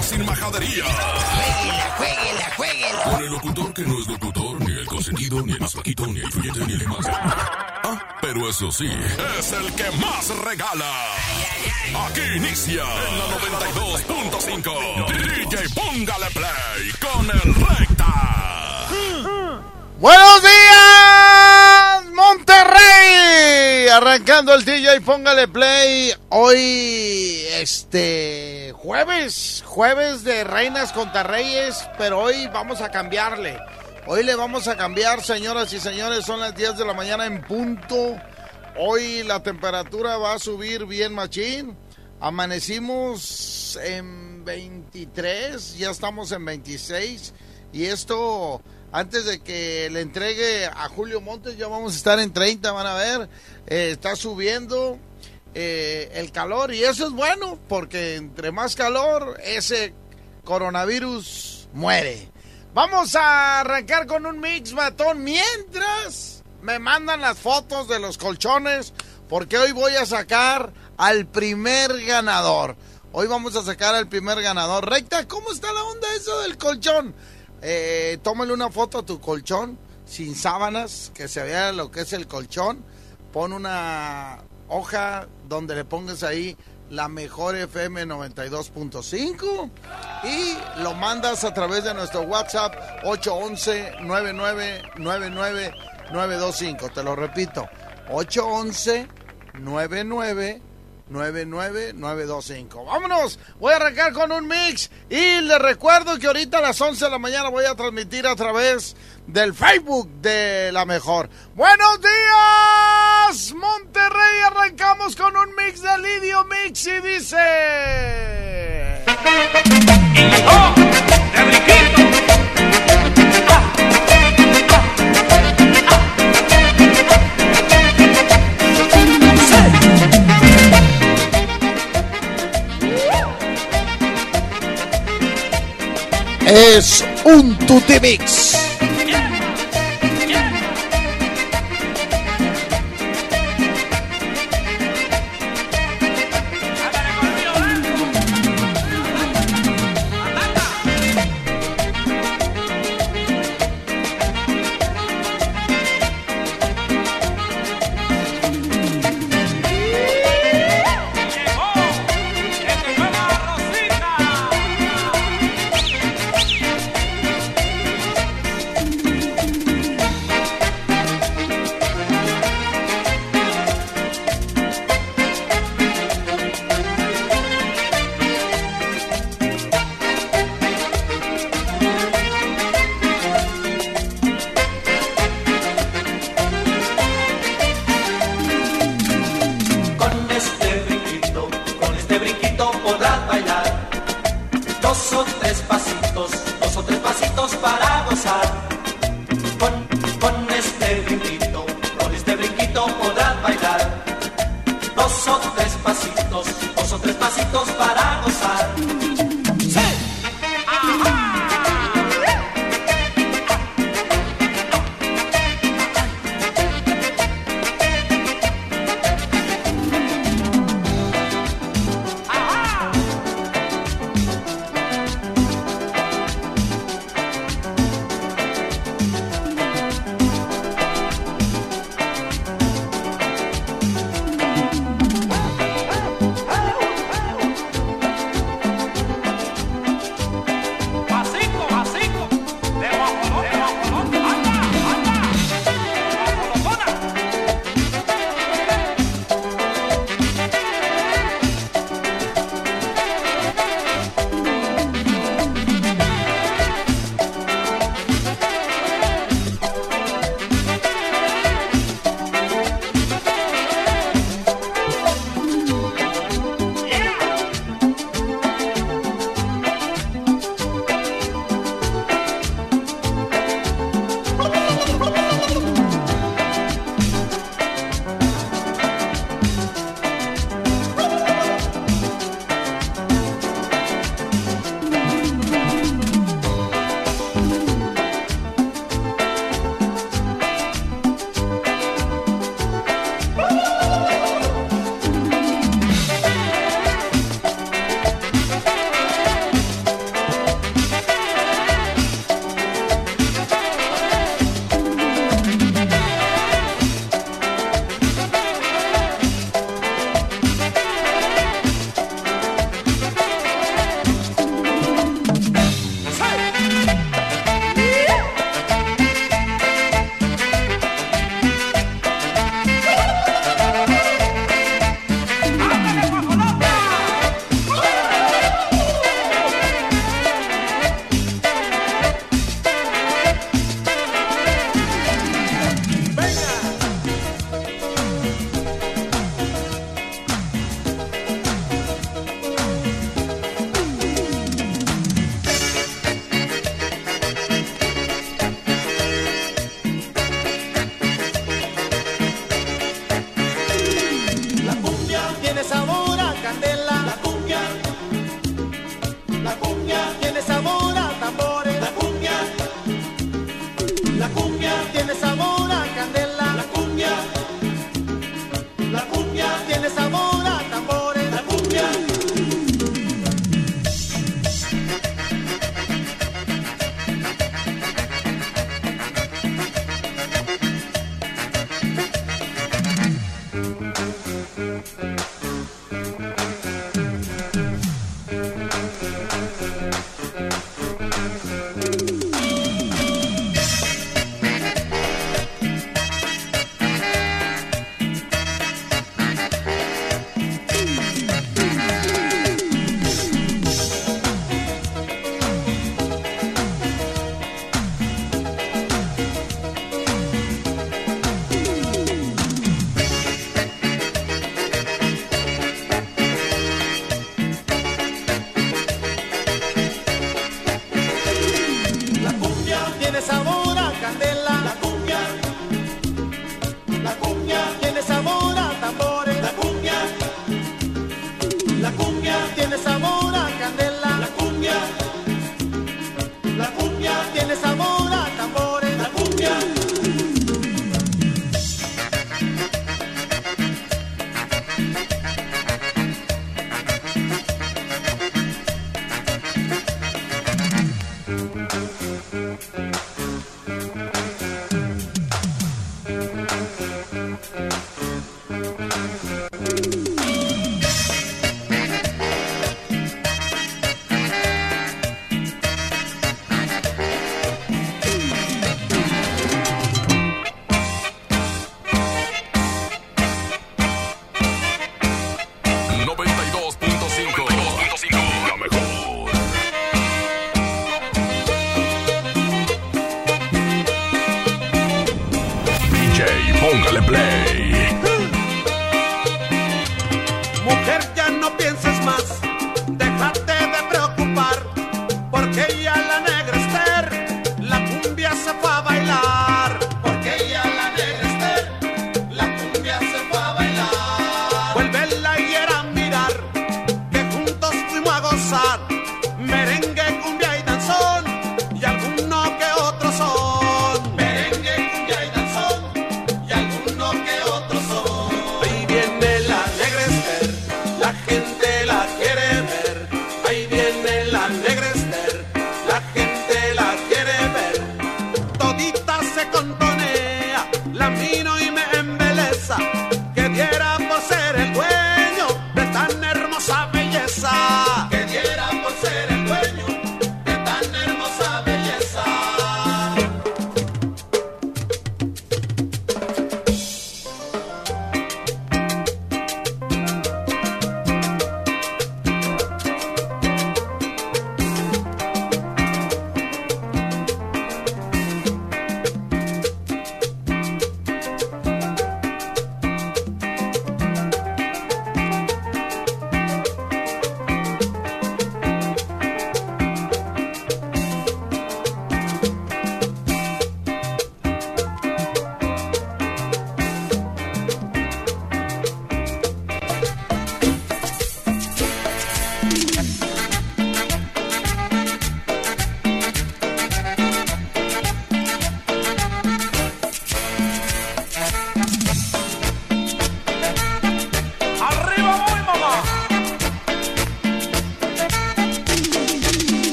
sin majadería. Jueguela, jueguela. Con el locutor que no es locutor, ni el consentido, ni el más ni el fluyente, ni el más. Ah, pero eso sí, es el que más regala. Aquí inicia en la 92.5. DJ Póngale Play con el Recta. Buenos días, Arrancando el DJ, póngale play. Hoy, este, jueves, jueves de Reinas contra Reyes, pero hoy vamos a cambiarle. Hoy le vamos a cambiar, señoras y señores, son las 10 de la mañana en punto. Hoy la temperatura va a subir bien machín. Amanecimos en 23, ya estamos en 26. Y esto, antes de que le entregue a Julio Montes, ya vamos a estar en 30, van a ver. Eh, está subiendo eh, el calor y eso es bueno, porque entre más calor, ese coronavirus muere. Vamos a arrancar con un mix matón mientras me mandan las fotos de los colchones, porque hoy voy a sacar al primer ganador. Hoy vamos a sacar al primer ganador. Recta, ¿cómo está la onda eso del colchón? Eh, tómale una foto a tu colchón sin sábanas, que se vea lo que es el colchón. Pon una hoja donde le pongas ahí la mejor FM 92.5 y lo mandas a través de nuestro WhatsApp 811 9999 925. Te lo repito, 811 99 99925. Vámonos, voy a arrancar con un mix y les recuerdo que ahorita a las 11 de la mañana voy a transmitir a través del Facebook de La Mejor. Buenos días, Monterrey. Arrancamos con un mix de Lidio Mix y dice... ¡Enriquito! Es un Tutti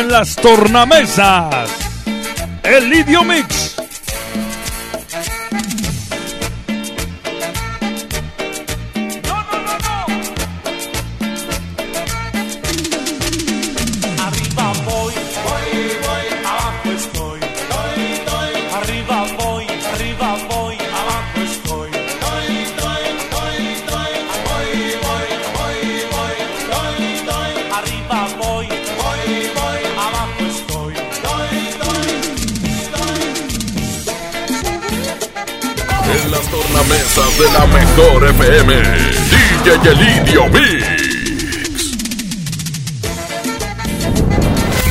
en las tornamesas. El Idiomix FM, DJ Elidio Mix.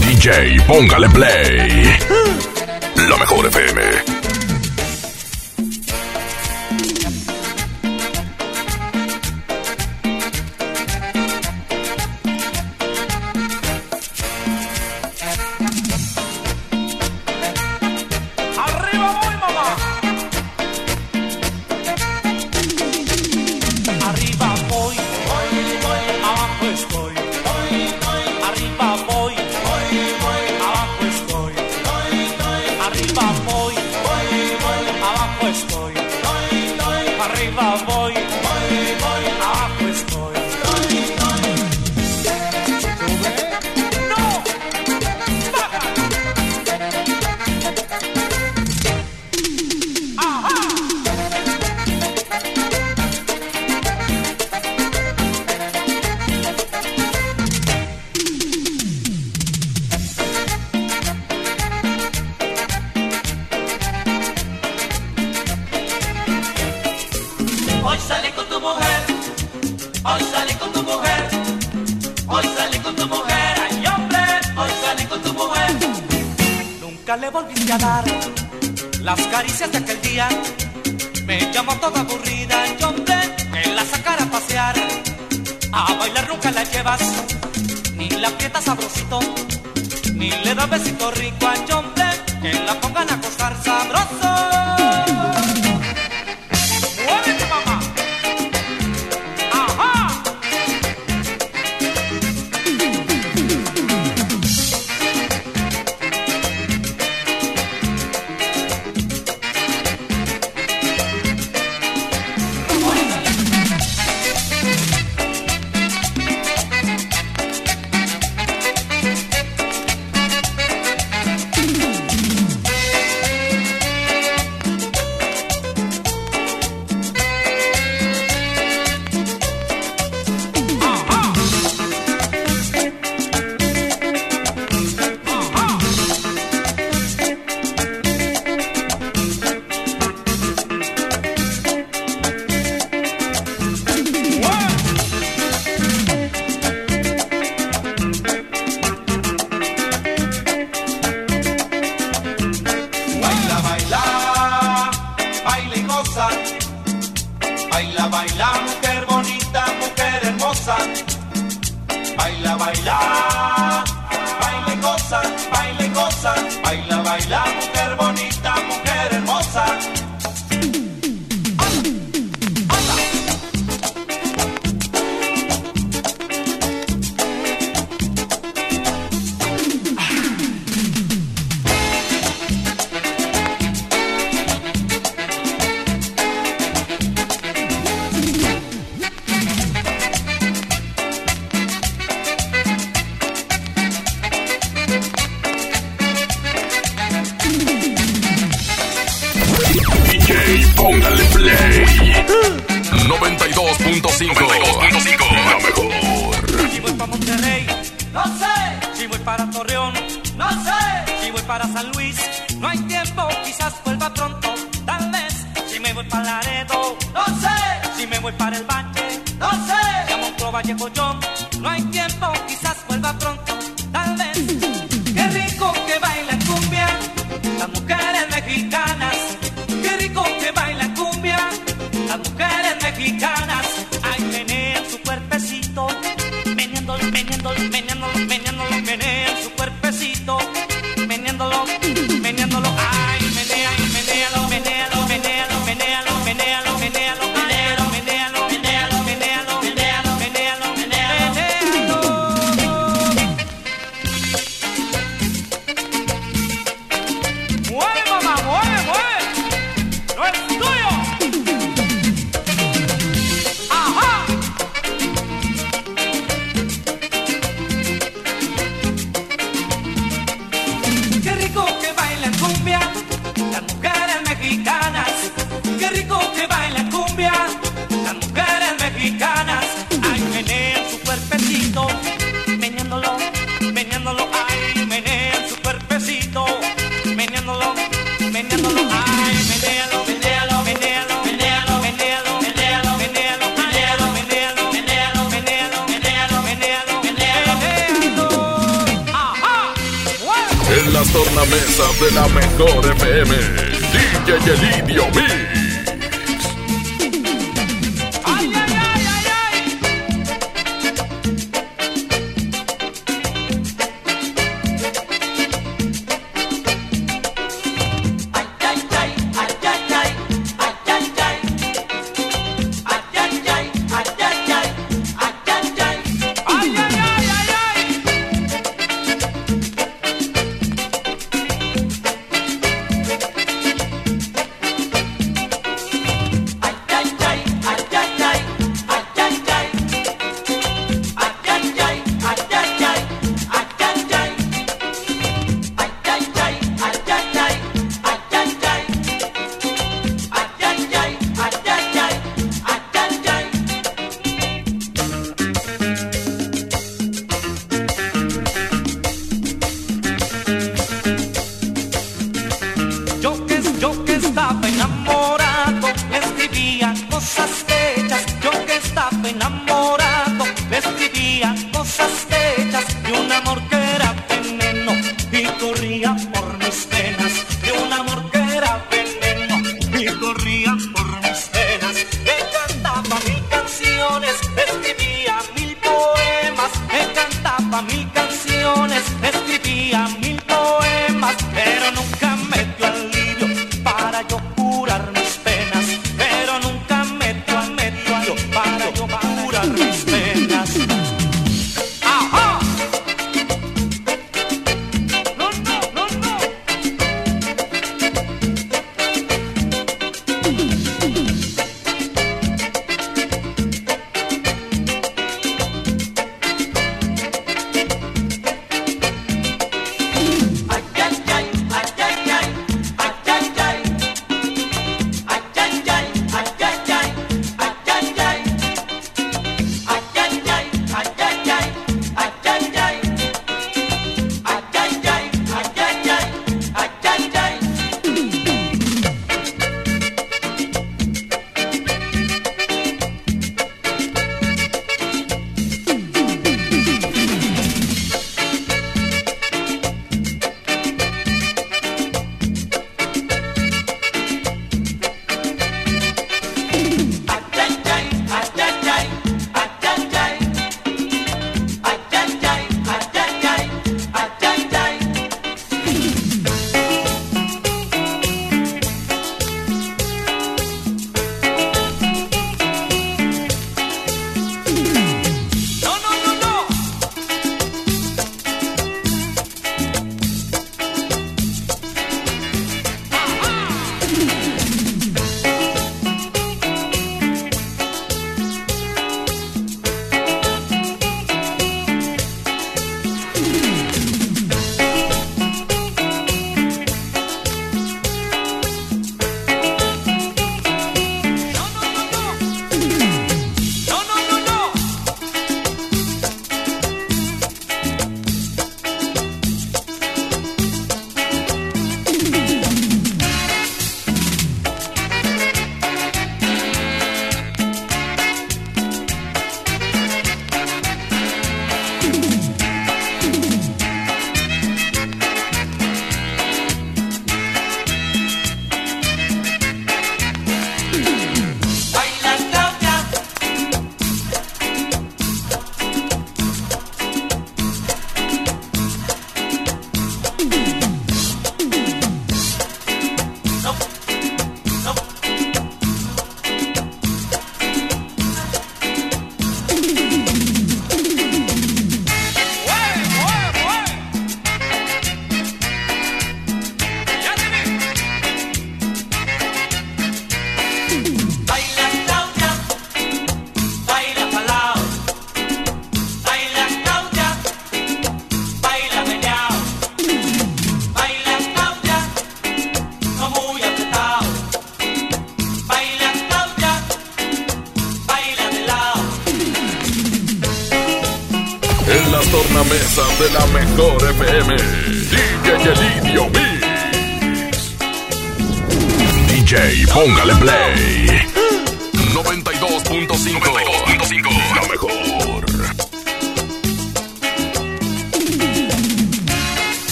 DJ, póngale play. La mejor FM. 92.5. 92.5. La mejor. Si voy para Monterrey, no sé. Si voy para Torreón, no sé. Si voy para San Luis, no hay tiempo. Quizás vuelva pronto, tal vez. Si me voy para Laredo, no sé. Si me voy para el Valle, no sé. Si a Monclova llego yo, no hay tiempo. Quizás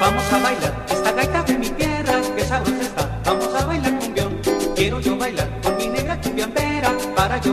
Vamos a bailar esta gaita de mi tierra, que sabrosa está. Vamos a bailar cumbión. Quiero yo bailar con mi negra cumbiambera para yo.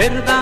Verdadero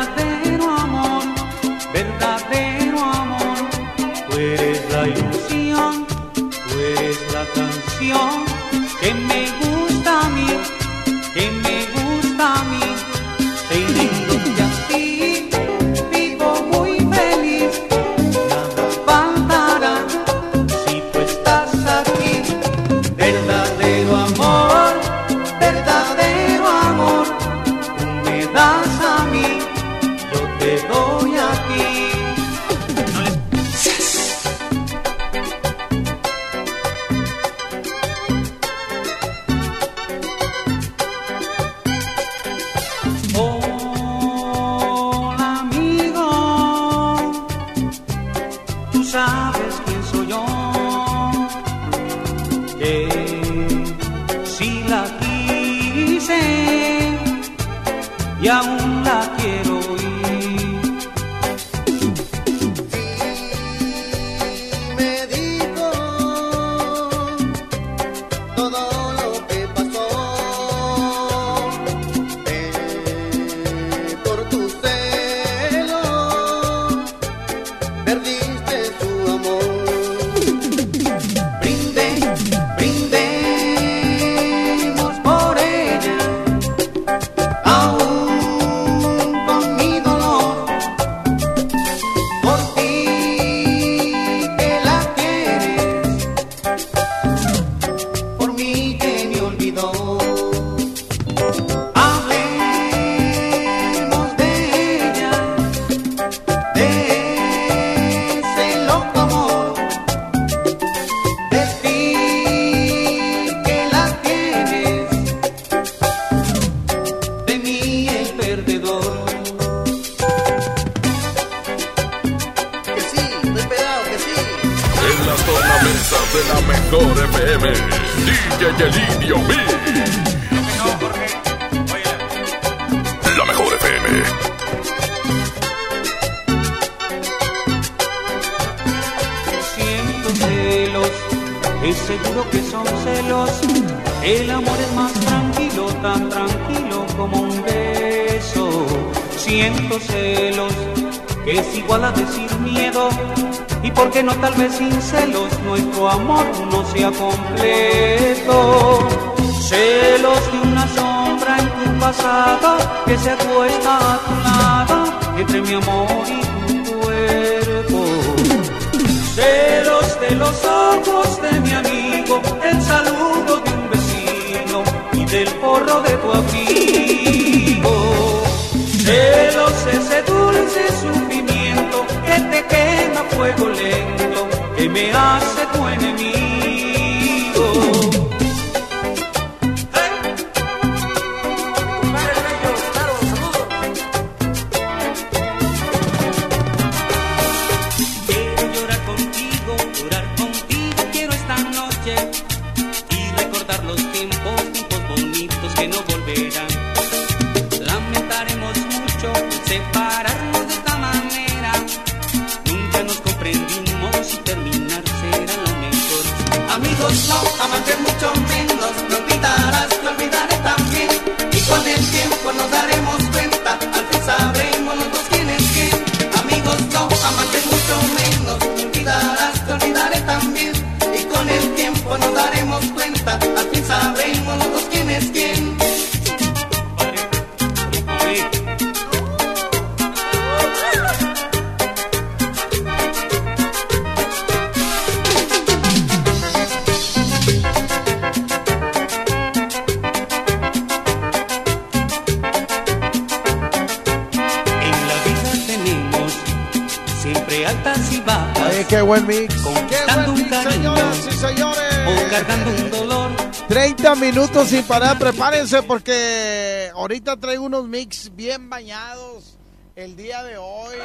buen mix. Qué Conquistando buen un mix, cariño señoras y o señores. cargando un dolor. 30 minutos sin parar, prepárense porque ahorita traigo unos mix bien bañados el día de hoy.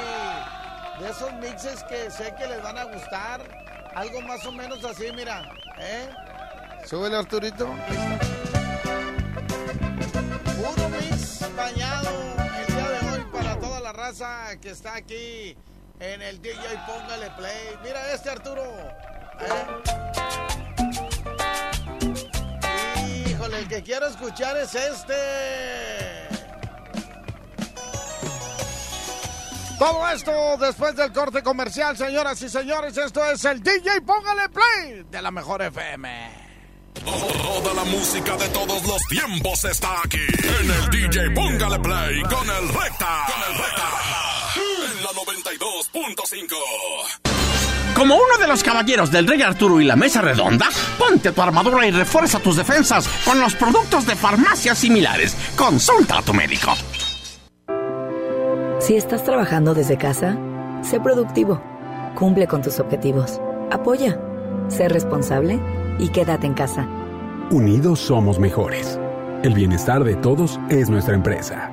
De esos mixes que sé que les van a gustar. Algo más o menos así, mira. ¿eh? Súbele, Arturito. Puro mix bañado el día de hoy para toda la raza que está aquí en el DJ Póngale Play. Mira este, Arturo. ¿eh? Híjole, el que quiero escuchar es este. Todo esto después del corte comercial, señoras y señores. Esto es el DJ Póngale Play de la mejor FM. Toda la música de todos los tiempos está aquí. En el DJ Póngale Play con el Recta. Con el Recta. En la 92.5. Como uno de los caballeros del Rey Arturo y la Mesa Redonda, ponte tu armadura y refuerza tus defensas con los productos de farmacias similares. Consulta a tu médico. Si estás trabajando desde casa, sé productivo, cumple con tus objetivos, apoya, sé responsable y quédate en casa. Unidos somos mejores. El bienestar de todos es nuestra empresa.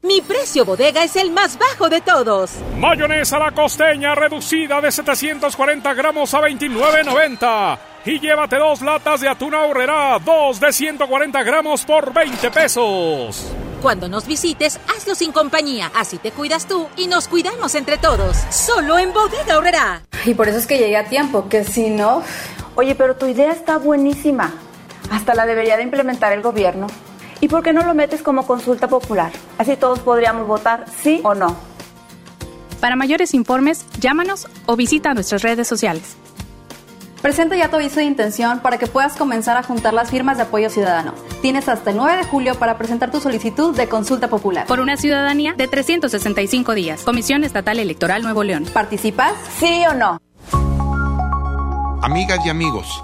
Mi precio bodega es el más bajo de todos. Mayonesa la costeña reducida de 740 gramos a 29.90. Y llévate dos latas de atún ahorrera, dos de 140 gramos por 20 pesos. Cuando nos visites, hazlo sin compañía. Así te cuidas tú y nos cuidamos entre todos. Solo en Bodega Horrera. Y por eso es que llegué a tiempo, que si no... Oye, pero tu idea está buenísima. Hasta la debería de implementar el gobierno. ¿Y por qué no lo metes como consulta popular? Así todos podríamos votar sí o no. Para mayores informes, llámanos o visita nuestras redes sociales. Presenta ya tu aviso de intención para que puedas comenzar a juntar las firmas de apoyo ciudadano. Tienes hasta el 9 de julio para presentar tu solicitud de consulta popular. Por una ciudadanía de 365 días. Comisión Estatal Electoral Nuevo León. ¿Participas? ¿Sí o no? Amigas y amigos,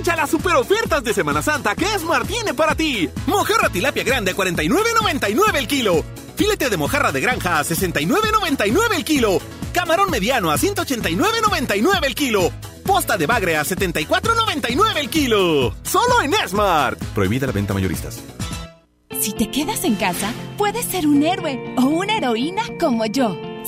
Aprovecha las super ofertas de Semana Santa que Esmar tiene para ti. Mojarra tilapia grande a 49.99 el kilo. Filete de mojarra de granja a 69.99 el kilo. Camarón mediano a 189.99 el kilo. Posta de bagre a 74.99 el kilo. Solo en Esmart. Prohibida la venta mayoristas. Si te quedas en casa, puedes ser un héroe o una heroína como yo.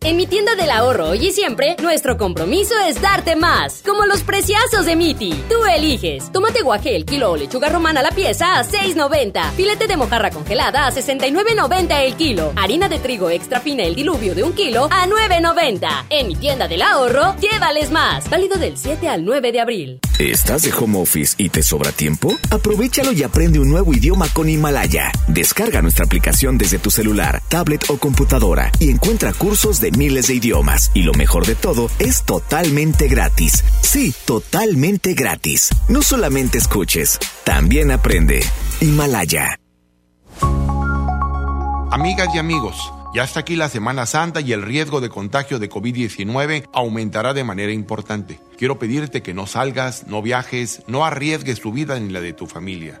En mi tienda del ahorro hoy y siempre, nuestro compromiso es darte más. Como los preciazos de Miti. Tú eliges. Tomate guaje el kilo o lechuga romana la pieza a 6.90. Filete de mojarra congelada a 69.90 el kilo. Harina de trigo extra fina el diluvio de un kilo a 9.90. En mi tienda del ahorro, llévales más. Válido del 7 al 9 de abril. ¿Estás de home office y te sobra tiempo? Aprovechalo y aprende un nuevo idioma con Himalaya. Descarga nuestra aplicación desde tu celular, tablet o computadora y encuentra cursos de miles de idiomas. Y lo mejor de todo, es totalmente gratis. Sí, totalmente gratis. No solamente escuches, también aprende. Himalaya. Amigas y amigos, ya está aquí la Semana Santa y el riesgo de contagio de COVID-19 aumentará de manera importante. Quiero pedirte que no salgas, no viajes, no arriesgues tu vida ni la de tu familia.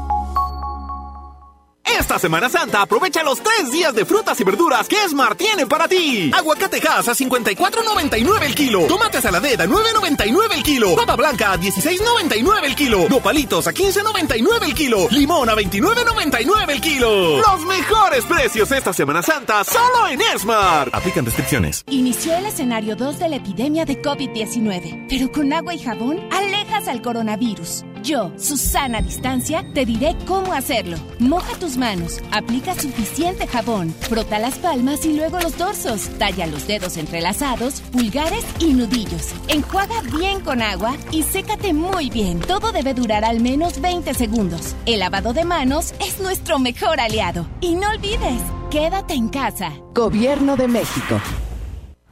Esta Semana Santa aprovecha los tres días de frutas y verduras que Esmar tiene para ti. Aguacate Hass a 54.99 el kilo. Tomate saladera a 9.99 el kilo. Papa blanca a 16.99 el kilo. Nopalitos a 15.99 el kilo. Limón a 29.99 el kilo. Los mejores precios esta Semana Santa solo en Esmar. Aplican restricciones. Inició el escenario 2 de la epidemia de COVID-19, pero con agua y jabón alejas al coronavirus. Yo, Susana Distancia, te diré cómo hacerlo. Moja tus manos, aplica suficiente jabón, frota las palmas y luego los dorsos, talla los dedos entrelazados, pulgares y nudillos. Enjuaga bien con agua y sécate muy bien. Todo debe durar al menos 20 segundos. El lavado de manos es nuestro mejor aliado. Y no olvides, quédate en casa. Gobierno de México.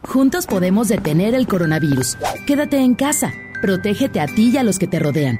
Juntos podemos detener el coronavirus. Quédate en casa. Protégete a ti y a los que te rodean.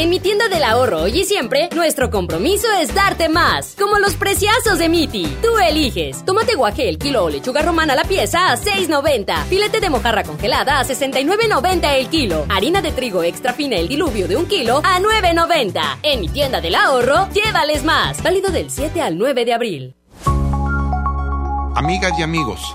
En mi tienda del ahorro hoy y siempre, nuestro compromiso es darte más. Como los preciazos de Miti. Tú eliges. Tomate guaje el kilo o lechuga romana la pieza a 6.90. Filete de mojarra congelada a 69.90 el kilo. Harina de trigo extra fina el diluvio de un kilo a 9.90. En mi tienda del ahorro, llévales más. Válido del 7 al 9 de abril. Amigas y amigos,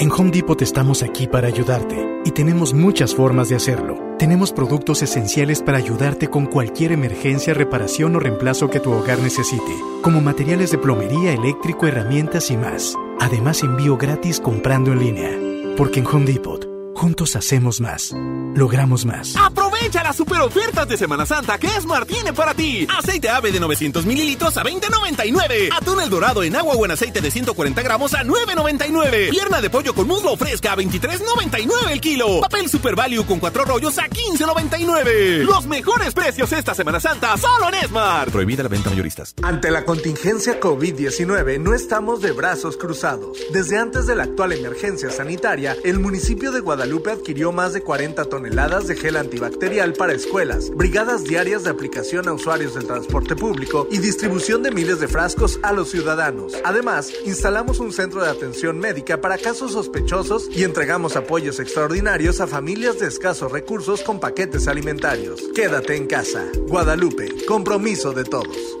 En Home Depot estamos aquí para ayudarte y tenemos muchas formas de hacerlo. Tenemos productos esenciales para ayudarte con cualquier emergencia, reparación o reemplazo que tu hogar necesite, como materiales de plomería, eléctrico, herramientas y más. Además, envío gratis comprando en línea. Porque en Home Depot, juntos hacemos más, logramos más. Aprovecha las super ofertas de Semana Santa que Esmar tiene para ti. Aceite ave de 900 mililitros a 20.99. Atún el dorado en agua o en aceite de 140 gramos a 9.99. Pierna de pollo con muslo fresca a 23.99 el kilo. Papel Super Value con cuatro rollos a 15.99. Los mejores precios esta Semana Santa solo en Esmar. Prohibida la venta mayoristas. Ante la contingencia COVID-19 no estamos de brazos cruzados. Desde antes de la actual emergencia sanitaria, el municipio de Guadalupe adquirió más de 40 toneladas de gel antibacterial para escuelas, brigadas diarias de aplicación a usuarios del transporte público y distribución de miles de frascos a los ciudadanos. Además, instalamos un centro de atención médica para casos sospechosos y entregamos apoyos extraordinarios a familias de escasos recursos con paquetes alimentarios. Quédate en casa. Guadalupe, compromiso de todos.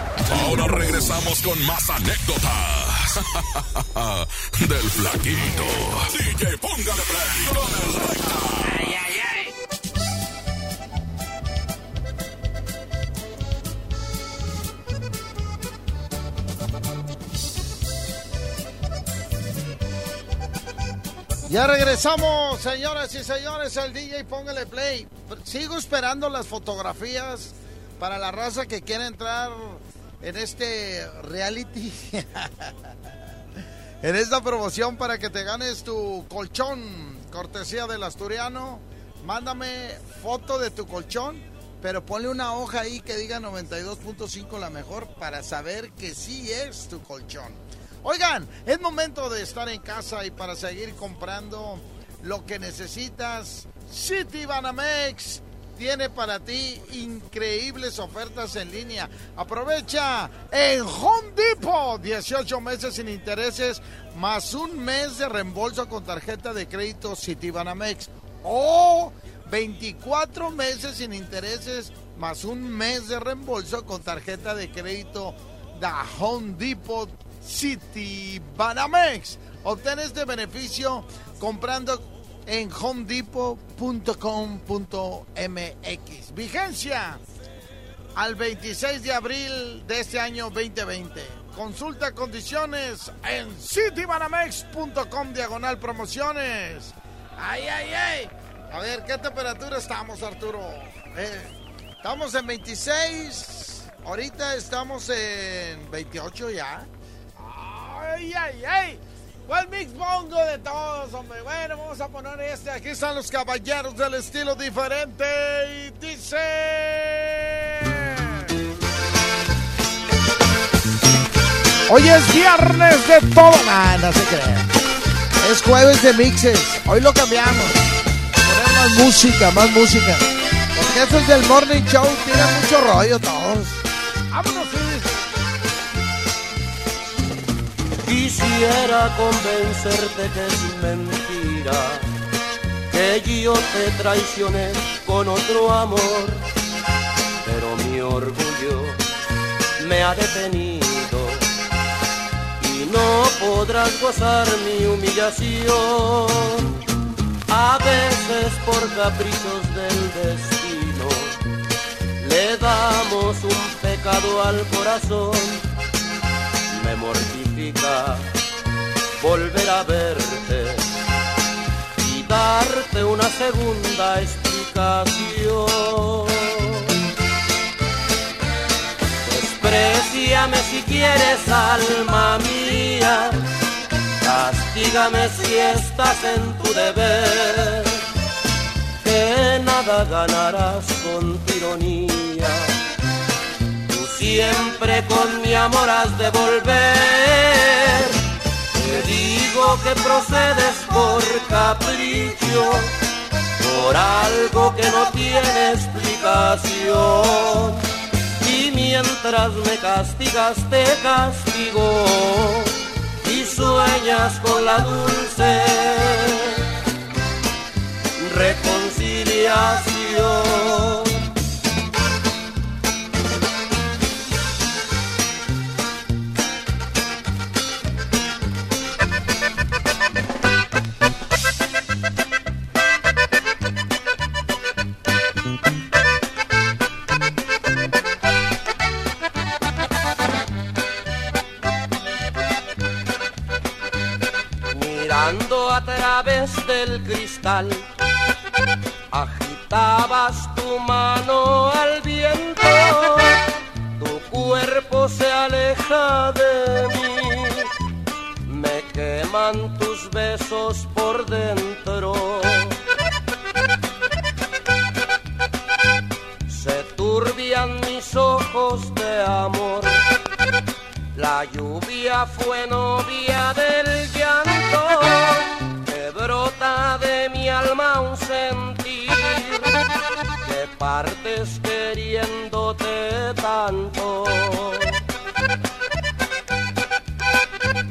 Ahora regresamos con más anécdotas del flaquito. DJ, póngale play con el recta. Ya regresamos, señoras y señores, el DJ Póngale Play. Sigo esperando las fotografías para la raza que quiere entrar en este reality. en esta promoción para que te ganes tu colchón, cortesía del asturiano. Mándame foto de tu colchón, pero ponle una hoja ahí que diga 92.5 la mejor para saber que sí es tu colchón. Oigan, es momento de estar en casa y para seguir comprando lo que necesitas. City Banamex tiene para ti increíbles ofertas en línea. Aprovecha en Home Depot 18 meses sin intereses más un mes de reembolso con tarjeta de crédito Citibanamex o 24 meses sin intereses más un mes de reembolso con tarjeta de crédito de Home Depot Citibanamex. Obtén este beneficio comprando en homedepot.com.mx. Vigencia al 26 de abril de este año 2020. Consulta condiciones en citibanamex.com diagonal promociones. Ay, ay, ay. A ver, ¿qué temperatura estamos, Arturo? Eh, estamos en 26. Ahorita estamos en 28 ya. Ay, ay, ay. ¿Cuál mix bongo de todos, hombre? Bueno, vamos a poner este. Aquí están los caballeros del estilo diferente. Y dice. Hoy es viernes de todo. Nah, no se crean. Es jueves de mixes. Hoy lo cambiamos. Poner más música, más música. Porque eso es del morning show. Tiene mucho rollo todos. Vámonos, Quisiera convencerte que es mentira, que yo te traicioné con otro amor, pero mi orgullo me ha detenido y no podrás gozar mi humillación. A veces por caprichos del destino le damos un pecado al corazón. Me mortifica volver a verte y darte una segunda explicación. Despreciame si quieres, alma mía Castígame si estás en tu deber, que nada ganarás con tironía. Siempre con mi amor has de volver. Te digo que procedes por capricho, por algo que no tiene explicación. Y mientras me castigas, te castigo y sueñas con la dulce reconciliación. Través del cristal. Agitabas tu mano al viento, tu cuerpo se aleja de mí. Me queman tus besos por dentro. Se turbian mis ojos de amor. La lluvia fue novia del llanto queriéndote tanto.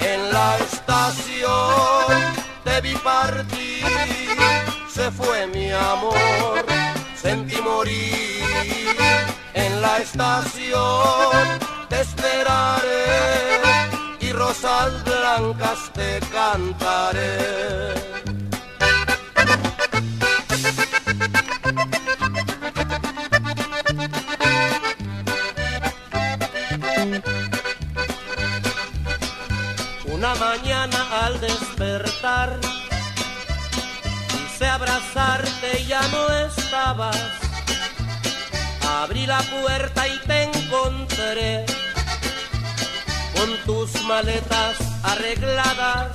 En la estación te vi partir, se fue mi amor, sentí morir. En la estación te esperaré y rosas blancas te cantaré. Despertar, quise abrazarte ya no estabas. Abrí la puerta y te encontré. Con tus maletas arregladas.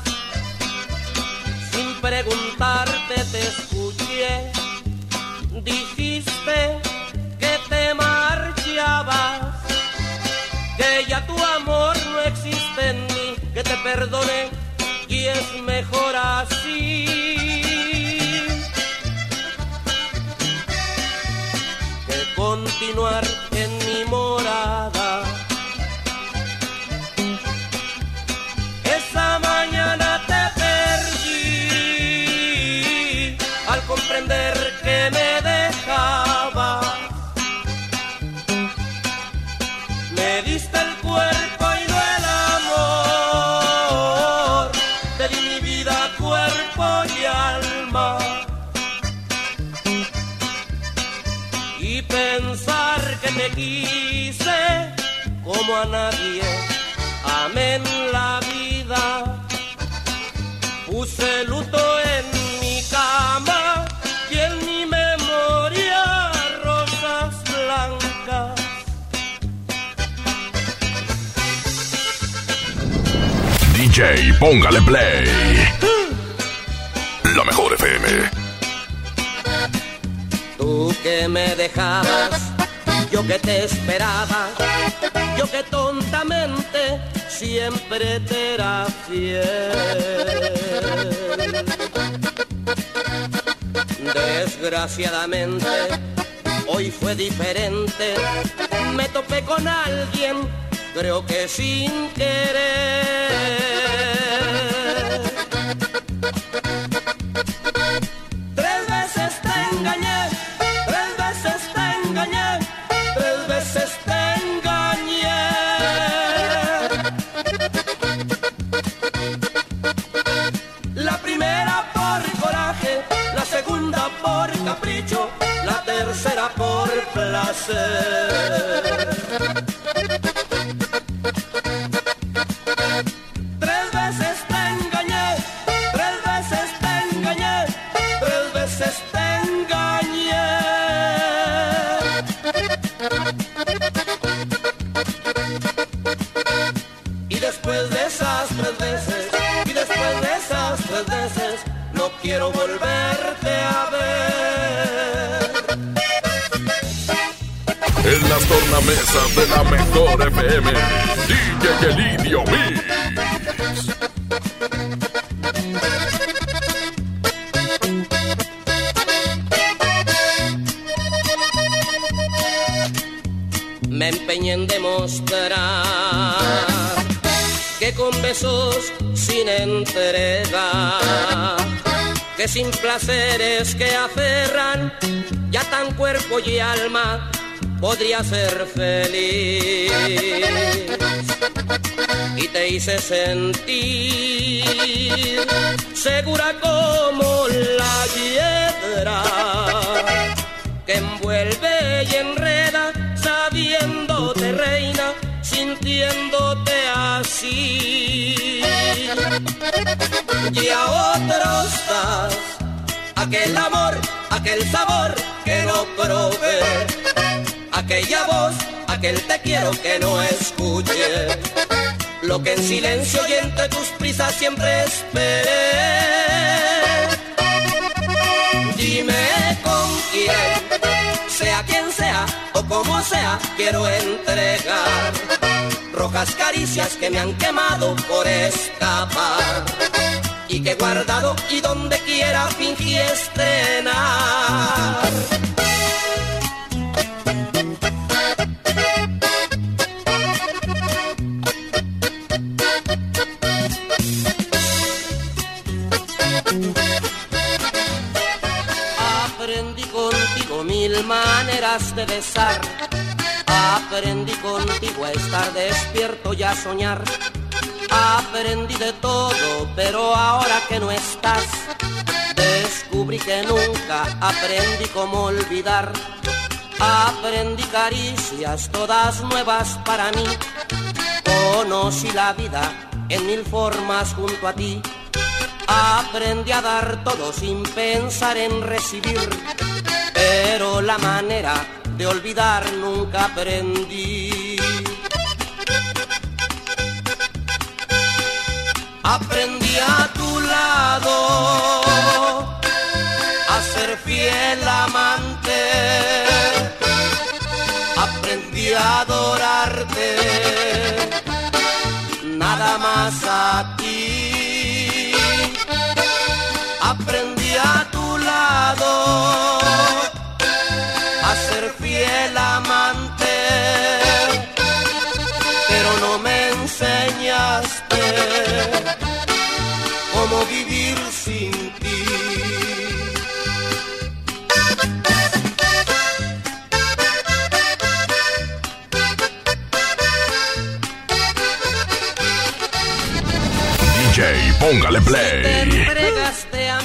Sin preguntarte te escuché, dijiste que te marchabas, que ya tu amor no existe en mí, que te perdone y es mejor así. Que continuar en mi morada. Esa mañana te perdí al comprender que me DJ, póngale play. La mejor FM. Tú que me dejabas, yo que te esperaba, yo que tontamente siempre te era fiel. Desgraciadamente, hoy fue diferente, me topé con alguien, creo que sin querer. Tres veces te engañé, tres veces te engañé, tres veces te engañé. La primera por coraje, la segunda por capricho, la tercera por placer. Las tornamesas de la mejor FM, DJ Elidio Mix. me empeñé en demostrar que con besos sin entrega, que sin placeres que aferran, ya tan cuerpo y alma podría ser feliz. Y te hice sentir segura como la hiedra que envuelve y enreda sabiéndote reina, sintiéndote así. Y a otros das aquel amor, aquel sabor que no probé, aquella voz, aquel te quiero que no escuché, lo que en silencio y entre tus prisas siempre esperé. Dime con quién, sea quien sea o como sea, quiero entregar rojas caricias que me han quemado por escapar y que he guardado y donde quiera fingí estrenar. De besar. Aprendí contigo a estar despierto y a soñar. Aprendí de todo, pero ahora que no estás, descubrí que nunca aprendí cómo olvidar. Aprendí caricias todas nuevas para mí. Conocí la vida en mil formas junto a ti. Aprendí a dar todo sin pensar en recibir, pero la manera de olvidar nunca aprendí. Aprendí a tu lado a ser fiel amante. Aprendí a adorarte, nada más a ti. A ser fiel amante, pero no me enseñaste cómo vivir sin ti. DJ, póngale Te play. entregaste a mí,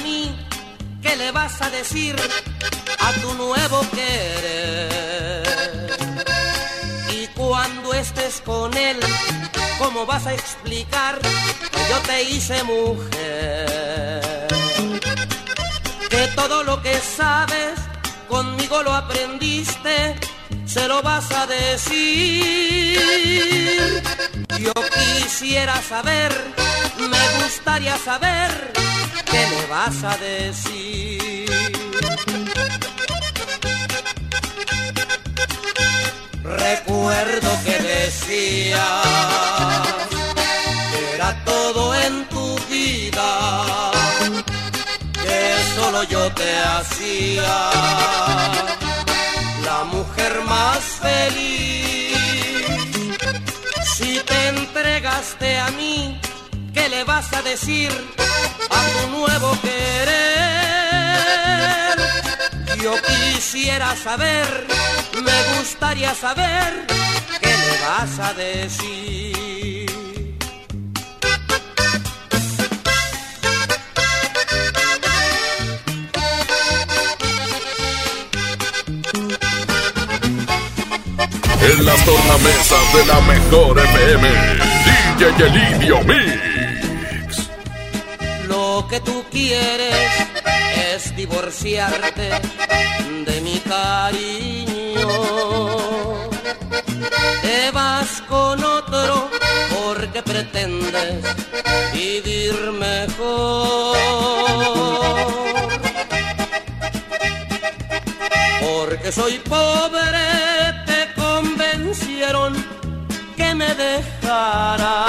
¿qué le a decir a tu nuevo querer? Y cuando estés con él, ¿cómo vas a explicar que yo te hice mujer? Que todo lo que sabes conmigo lo aprendiste, se lo vas a decir. Yo quisiera saber, me gustaría saber qué le vas a decir. Recuerdo que decía que era todo en tu vida, que solo yo te hacía la mujer más feliz. Si te entregaste a mí, ¿qué le vas a decir a tu nuevo querer? Yo quisiera saber, me gustaría saber, ¿qué le vas a decir? En las tornamesas de la mejor FM, DJ Elidio Mix. Lo que tú quieres es divorciarte de mi cariño. Te vas con otro porque pretendes vivir mejor. Porque soy pobre, me dejara.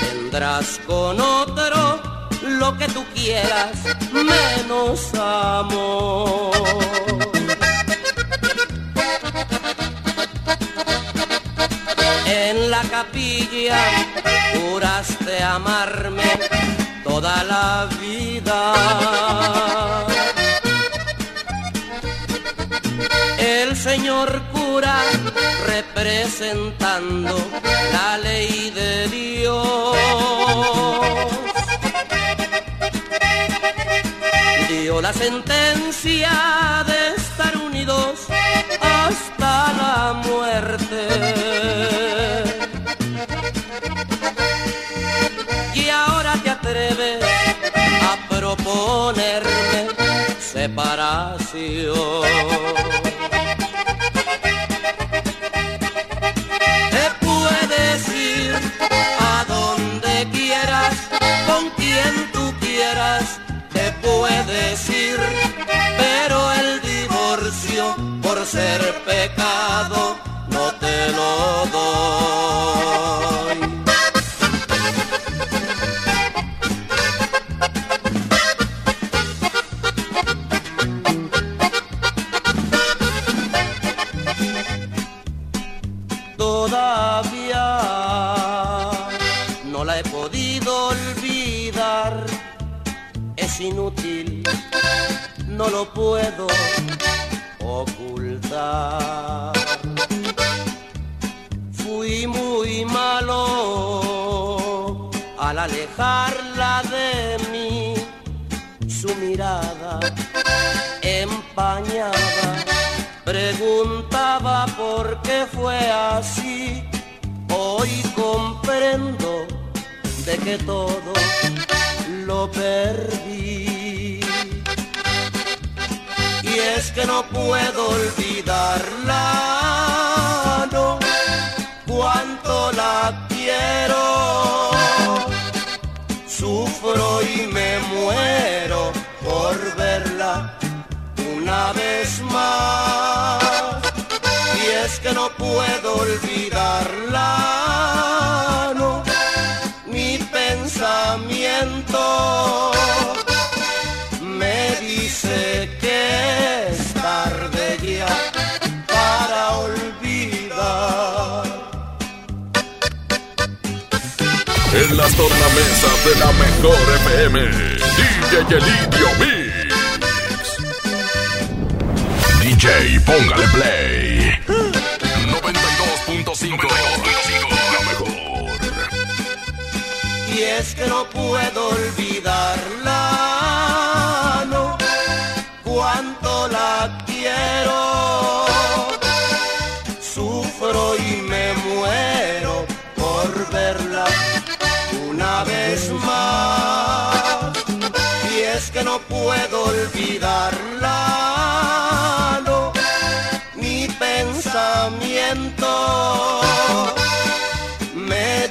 Tendrás con otro lo que tú quieras, menos amor. En la capilla juraste amarme toda la vida. Señor cura representando la ley de Dios. Dio la sentencia de estar unidos hasta la muerte.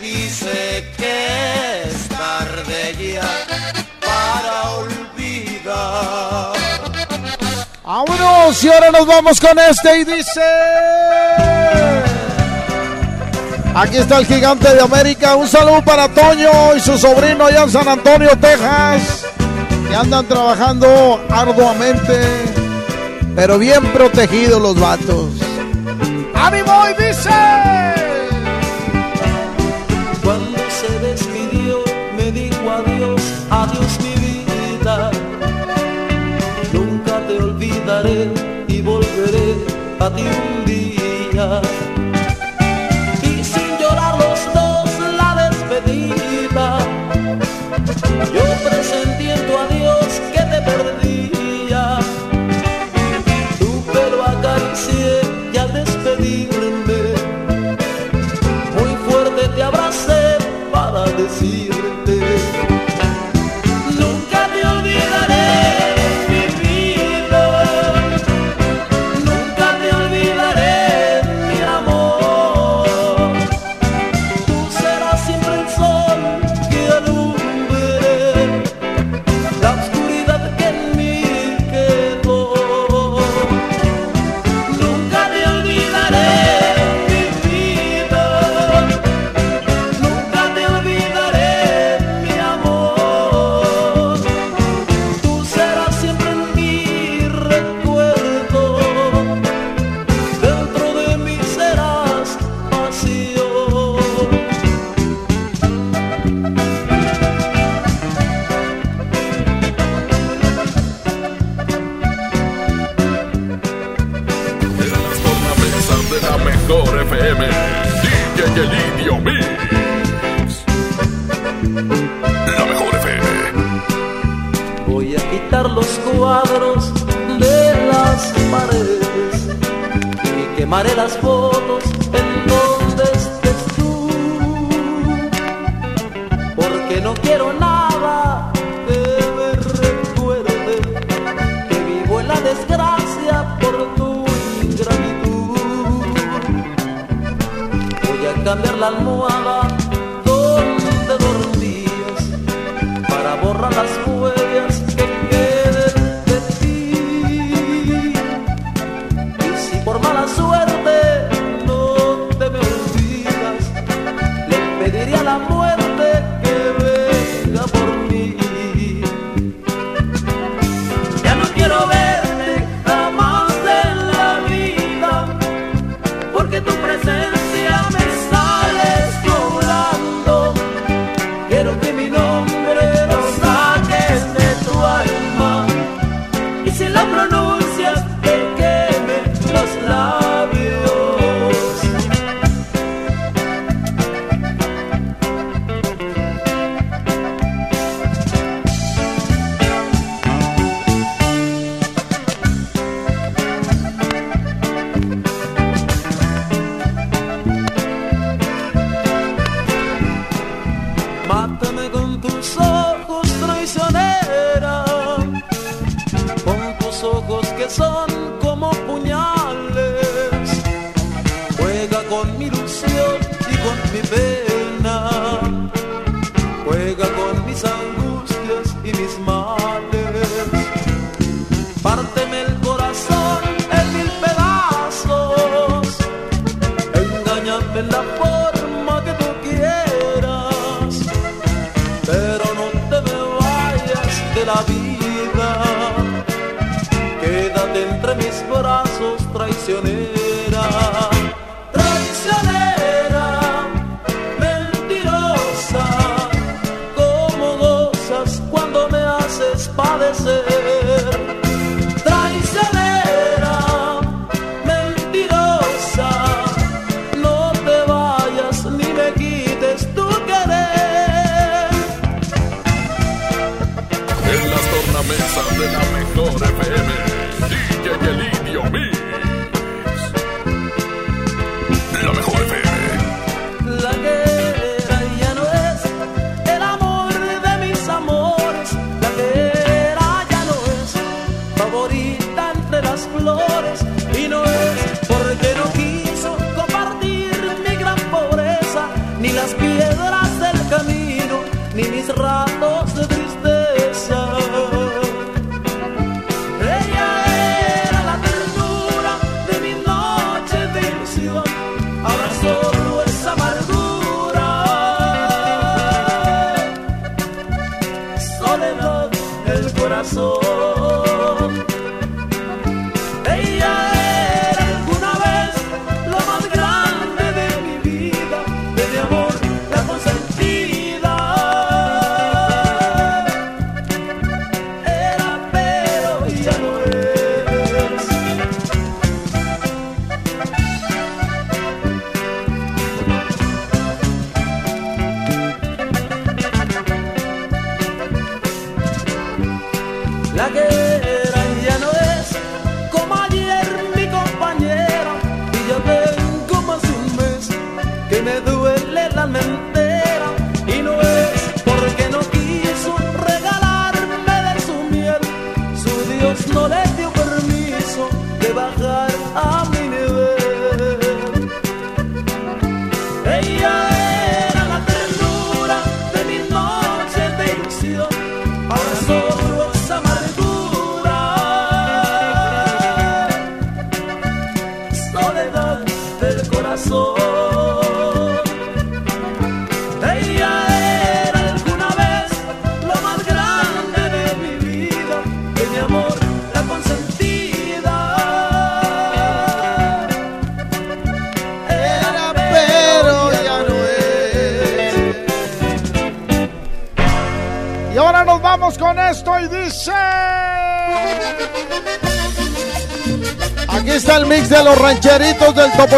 Dice que es tarde ya para olvidar. Vámonos, y ahora nos vamos con este y dice... Aquí está el gigante de América. Un saludo para Toño y su sobrino allá en San Antonio, Texas. Que andan trabajando arduamente, pero bien protegidos los vatos. ¡Ánimo! Y dice... y volveré a ti un día. Y sin llorar los dos la despedida. Yo presentí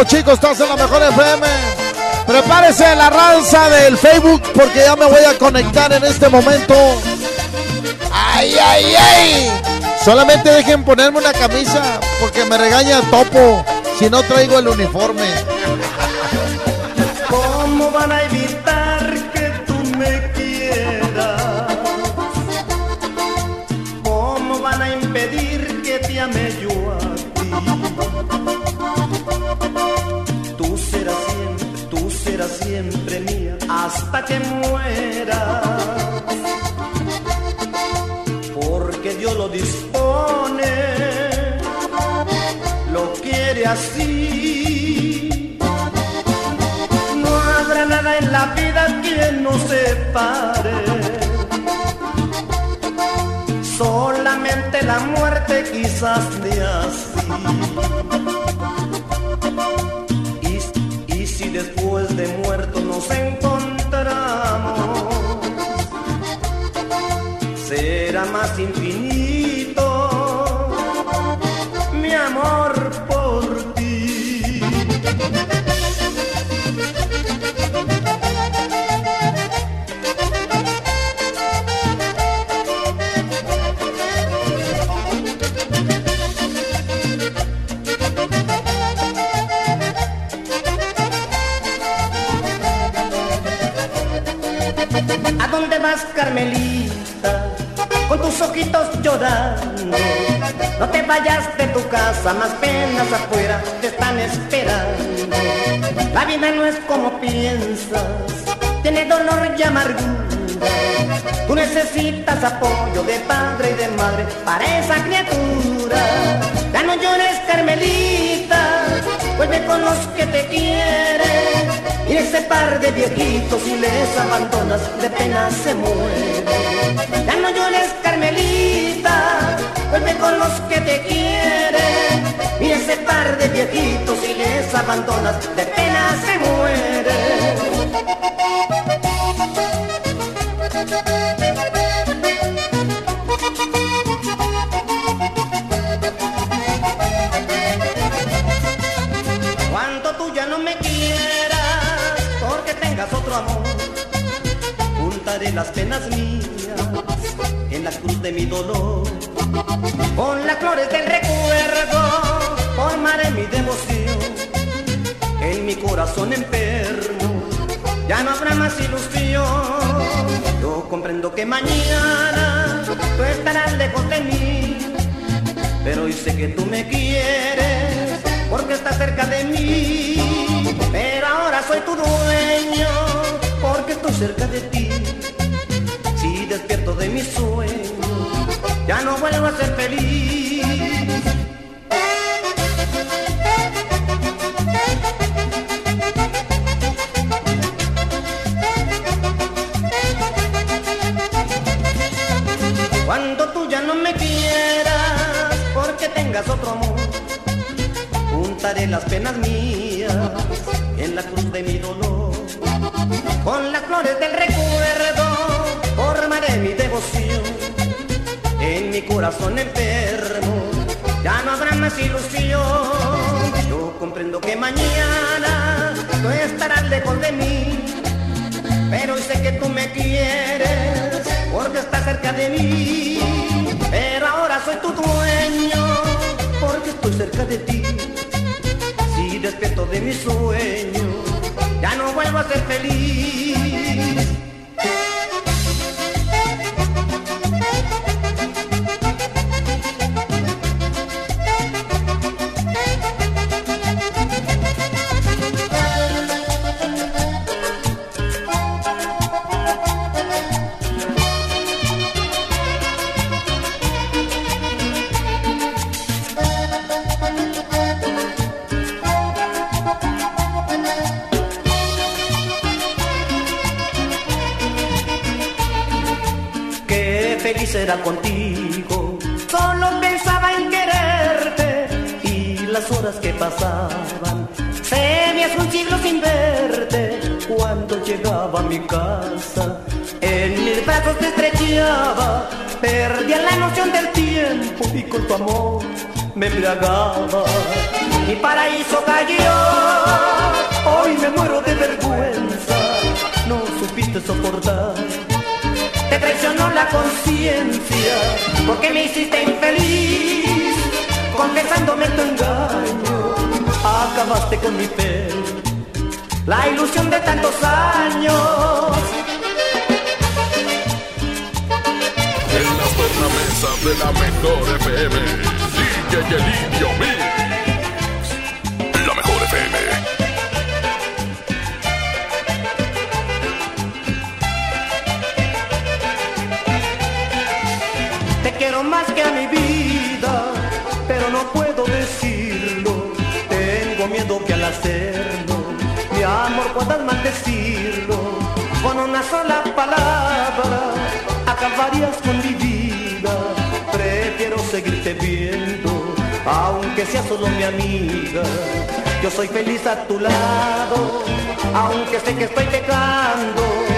rancheritos del Topo Chico. Estás en la mejor FM. Prepárese la ranza del Facebook porque ya me voy a conectar en este momento. ¡Ay, ay, ay! Solamente dejen ponerme una camisa porque me regaña Topo si no traigo el uniforme. Hasta que muera. Porque Dios lo dispone, lo quiere así. No habrá nada en la vida que nos separe. Solamente la muerte quizás de así. Y, y si después de muerto nos encontramos, más infinito mi amor por ti. ¿A dónde vas, Carmelita? Ojitos llorando. No te vayas de tu casa, más penas afuera te están esperando. La vida no es como piensas, tiene dolor y amargura. Tú necesitas apoyo de padre y de madre para esa criatura. Ya no llores, Carmelita, vuelve con los que te quieren. Y ese par de viejitos si les abandonas de pena se muere. Ya no llores, Carmelita, vuelve con los que te quieren. Y ese par de viejitos si les abandonas de pena se muere. Juntaré las penas mías en la cruz de mi dolor. Con las flores del recuerdo formaré mi devoción en mi corazón enfermo. Ya no habrá más ilusión. Yo comprendo que mañana tú estarás lejos de mí, pero hoy sé que tú me quieres porque estás cerca de mí. Pero ahora soy tu dueño porque estoy cerca de ti. Despierto de mi sueño, ya no vuelvo a ser feliz. Cuando tú ya no me quieras, porque tengas otro amor, juntaré las penas mías en la cruz de mi dolor. Con las flores del recuerdo en mi corazón enfermo. Ya no habrá más ilusión. Yo comprendo que mañana tú estarás lejos de mí, pero sé que tú me quieres porque estás cerca de mí. Pero ahora soy tu dueño porque estoy cerca de ti. Si despierto de mi sueño, ya no vuelvo a ser feliz. Que pasaban. Hace un siglo sin verte cuando llegaba a mi casa. En mis brazos te estrechaba Perdí la noción del tiempo y con tu amor me embriagaba. Mi paraíso cayó, hoy me muero de vergüenza. No supiste soportar, te traicionó la conciencia, porque me hiciste infeliz, confesándome tu engaño. Acabaste con mi fe, la ilusión de tantos años. En las tornamesas de la mejor FM, DJ Elidio Mix. La mejor FM. Te quiero más que a mi vida, no puedo decirlo. Tengo miedo que al hacerlo, mi amor puedas maldecirlo. Con una sola palabra acabarías con mi vida. Prefiero seguirte viendo, aunque seas solo mi amiga. Yo soy feliz a tu lado, aunque sé que estoy pecando.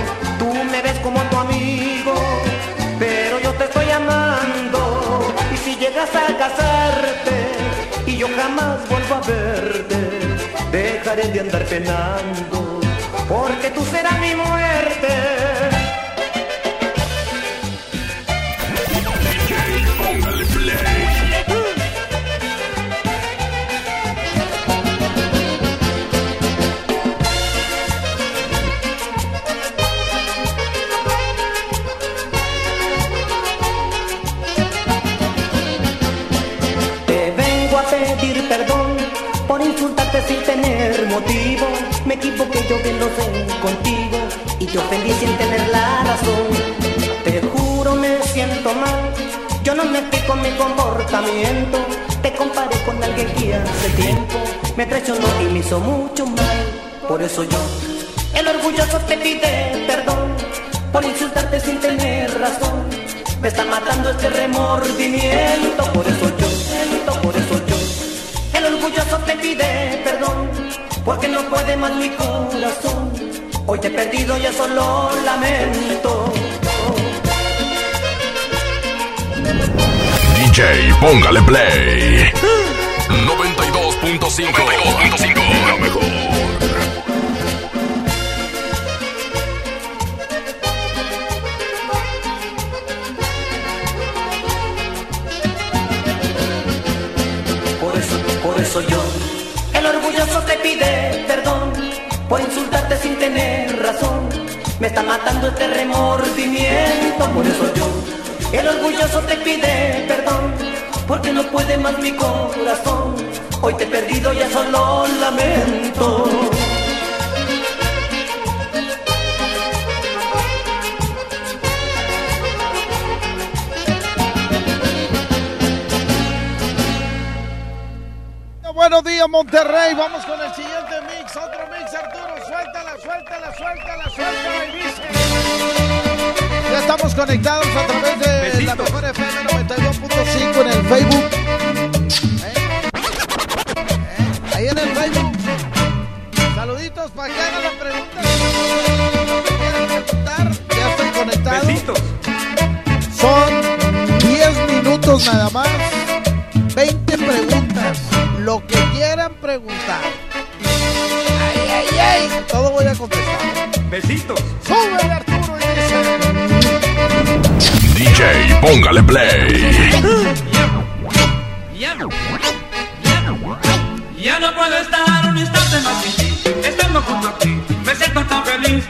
A casarte y yo jamás vuelvo a verte, dejaré de andar penando, porque tú serás mi muerte. Motivo. Me equivoqué, yo bien lo sé contigo y te ofendí sin tener la razón. Te juro, me siento mal. Yo no me explico mi comportamiento. Te comparé con alguien que hace tiempo me traicionó y me hizo mucho mal. Por eso yo, el orgulloso te pide perdón por insultarte sin tener razón. Me está matando este remordimiento, por eso yo por eso yo. El orgulloso te pide perdón, porque no puede más mi corazón. Hoy te he perdido, ya solo lamento. DJ, póngale play. 92.5. 92.5. La mejor. Por eso, por eso yo, por insultarte sin tener razón. Me está matando este remordimiento, por eso yo, el orgulloso te pide perdón, porque no puede más mi corazón. Hoy te he perdido, ya solo lamento. Buenos días, Monterrey. Vamos con el siguiente estamos conectados a través de la mejor FM 92.5 en el Facebook. ¿Eh? ¿Eh? Ahí en el Facebook. Saluditos para que hagan la pregunta. ¿Quieres preguntar? Ya estoy conectado. Son 10 minutos nada más. 20 preguntas. Lo que quieran preguntar. Ay, ay, ay. Todo voy a contestar. Besitos. Sube dice. DJ, póngale play. Ya no, puedo estar un instante más sin ti, estando junto a ti, me siento tan feliz.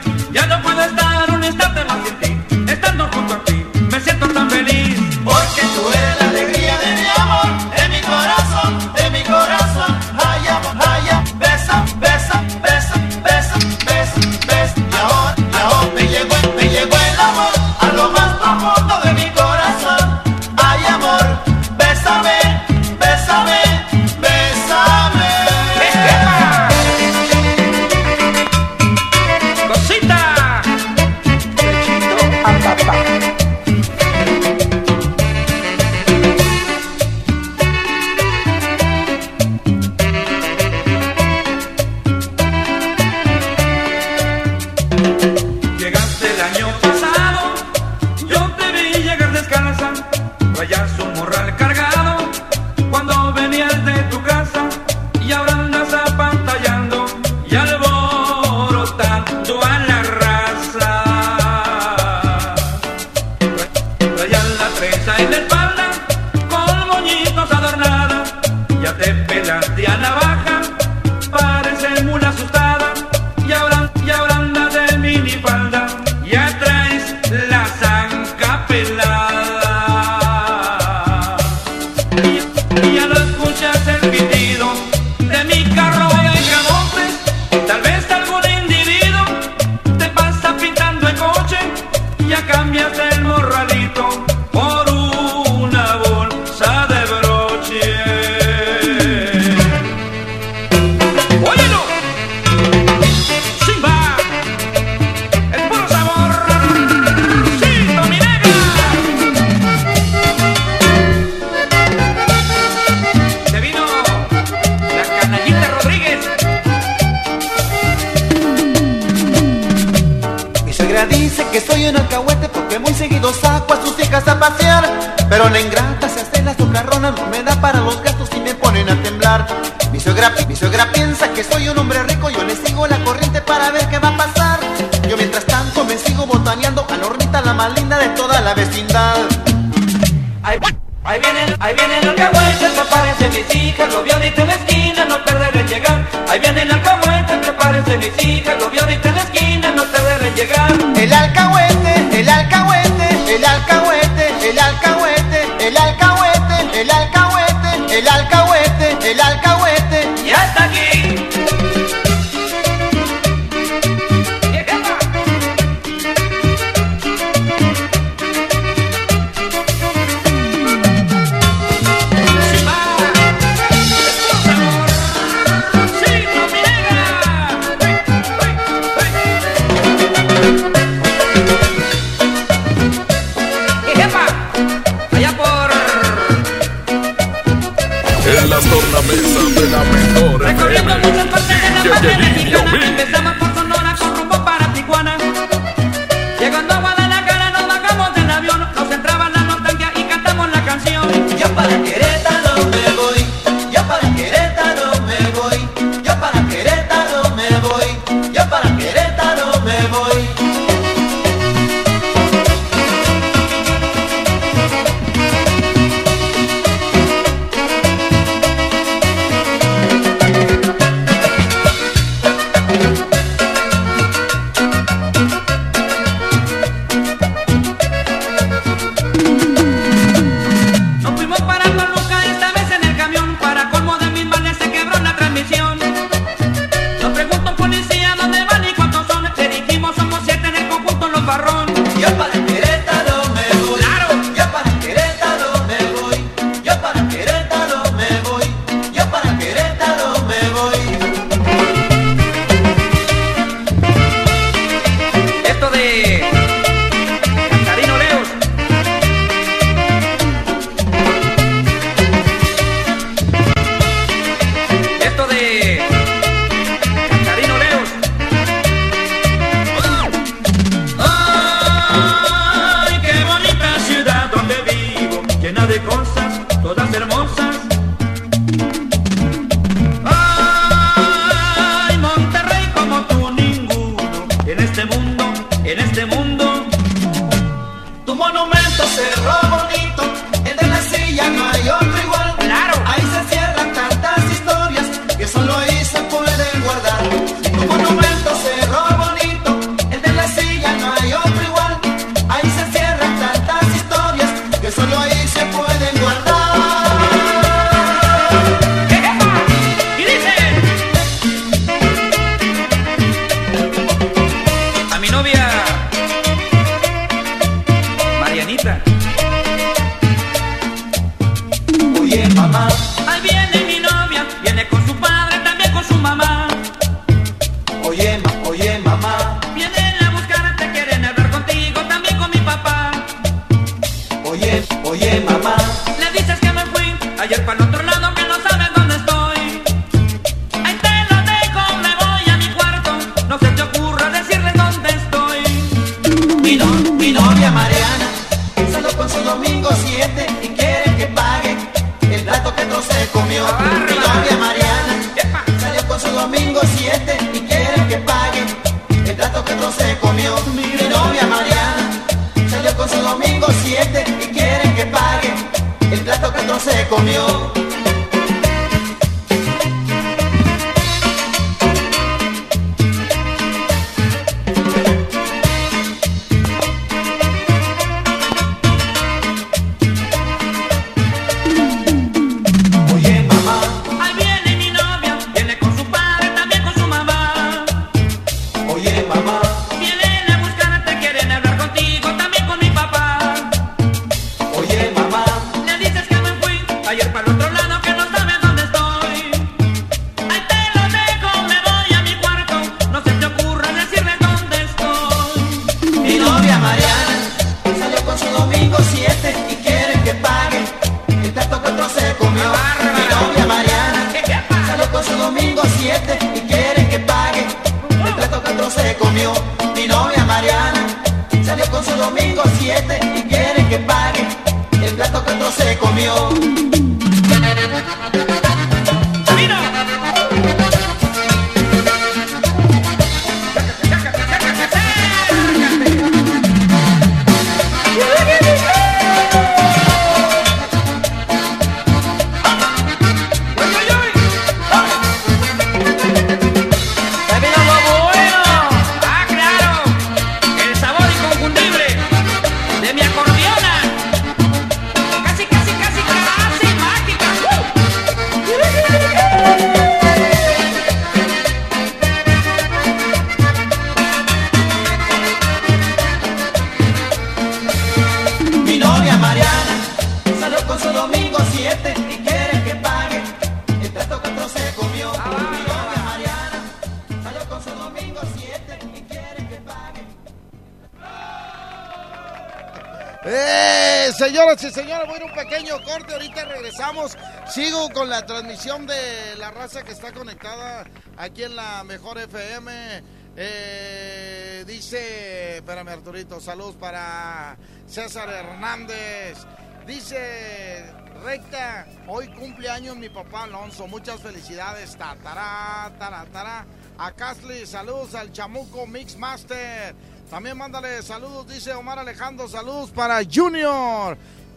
Señores, voy a ir un pequeño corte. Ahorita regresamos. Sigo con la transmisión de la raza que está conectada aquí en la Mejor FM. Eh, dice, espérame Arturito, saludos para César Hernández. Dice, recta, hoy cumpleaños mi papá Alonso. Muchas felicidades. Tatará, tará, tará. A Casly, saludos al Chamuco Mix Master. También mándale saludos, dice Omar Alejandro, saludos para Junior,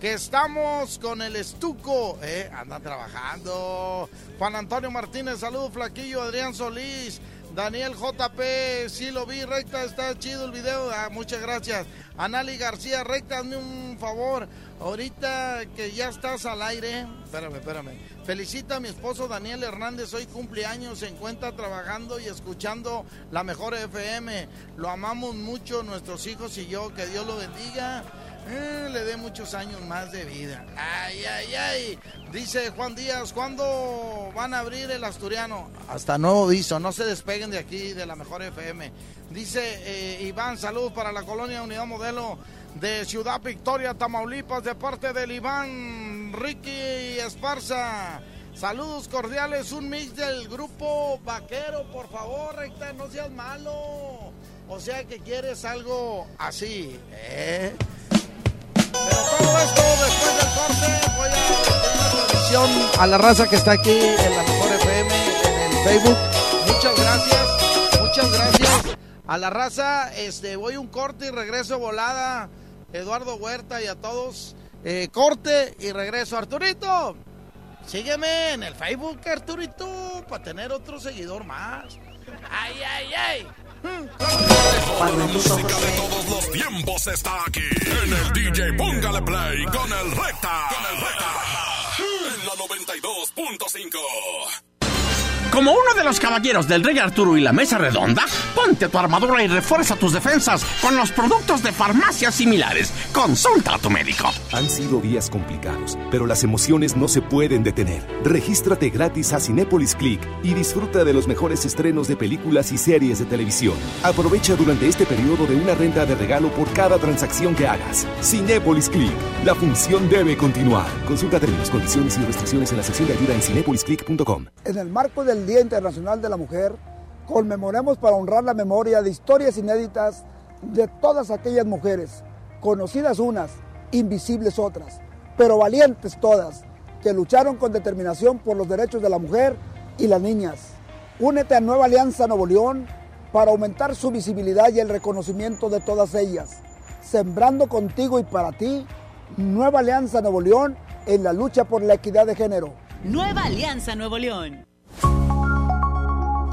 estamos con el estuco, eh, anda trabajando. Juan Antonio Martínez, saludos Flaquillo, Adrián Solís, Daniel JP, sí lo vi, recta, está chido el video, ah, muchas gracias. Anali García, recta, hazme un favor, ahorita que ya estás al aire, espérame, espérame. Felicita a mi esposo Daniel Hernández, hoy cumpleaños, se encuentra trabajando y escuchando la mejor FM. Lo amamos mucho nuestros hijos y yo, que Dios lo bendiga. Eh, le dé muchos años más de vida. Ay, ay, ay. Dice Juan Díaz, ¿cuándo van a abrir el asturiano? Hasta nuevo aviso, no se despeguen de aquí, de la mejor FM. Dice eh, Iván, saludos para la colonia Unidad Modelo de Ciudad Victoria, Tamaulipas, de parte del Iván Ricky Esparza. Saludos cordiales, un mix del grupo vaquero, por favor, recta, no seas malo. O sea que quieres algo así, ¿eh? Pero todo esto después del corte voy a transmisión a la raza que está aquí en la Mejor FM, en el Facebook. Muchas gracias, muchas gracias. A la raza, este, voy un corte y regreso volada. Eduardo Huerta y a todos. Eh, corte y regreso. Arturito, sígueme en el Facebook, Arturito, para tener otro seguidor más. Ay, ay, ay. La música de todos los tiempos está aquí. En el DJ Póngale Play con el Recta. Con el Recta. En la 92.5. Como uno de los caballeros del Rey Arturo y la Mesa Redonda, ponte tu armadura y refuerza tus defensas con los productos de farmacias similares. Consulta a tu médico. Han sido días complicados, pero las emociones no se pueden detener. Regístrate gratis a Cinépolis Click y disfruta de los mejores estrenos de películas y series de televisión. Aprovecha durante este periodo de una renta de regalo por cada transacción que hagas. Cinépolis Click. La función debe continuar. Consulta términos, condiciones y restricciones en la sección de ayuda en cinépolisclick.com. En el marco del Día Internacional de la Mujer, conmemoremos para honrar la memoria de historias inéditas de todas aquellas mujeres, conocidas unas, invisibles otras, pero valientes todas, que lucharon con determinación por los derechos de la mujer y las niñas. Únete a Nueva Alianza Nuevo León para aumentar su visibilidad y el reconocimiento de todas ellas. Sembrando contigo y para ti, Nueva Alianza Nuevo León en la lucha por la equidad de género. Nueva Alianza Nuevo León.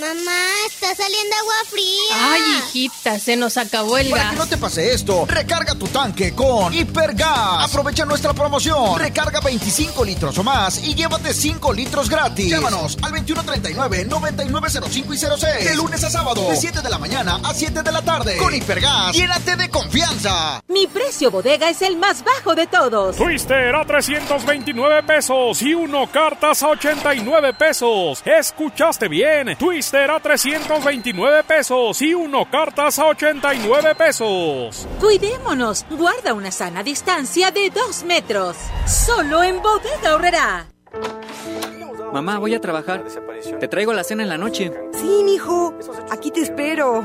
Mamá, está saliendo agua fría. Ay, hijita, se nos acabó el Para gas. que no te pase esto, recarga tu tanque con Hipergas. Aprovecha nuestra promoción. Recarga 25 litros o más y llévate 5 litros gratis. Llámanos al 2139-9905 y 06. De lunes a sábado, de 7 de la mañana a 7 de la tarde. Con Hipergas, llénate de confianza. Mi precio bodega es el más bajo de todos. Twister a 329 pesos y uno cartas a 89 pesos. ¿Escuchaste bien? Twister a 329 pesos y uno cartas a 89 pesos. Cuidémonos. Guarda una sana distancia de dos metros. Solo en bodega ahorrará. Mamá, voy a trabajar. Te traigo la cena en la noche. Sí, mijo. Aquí te espero.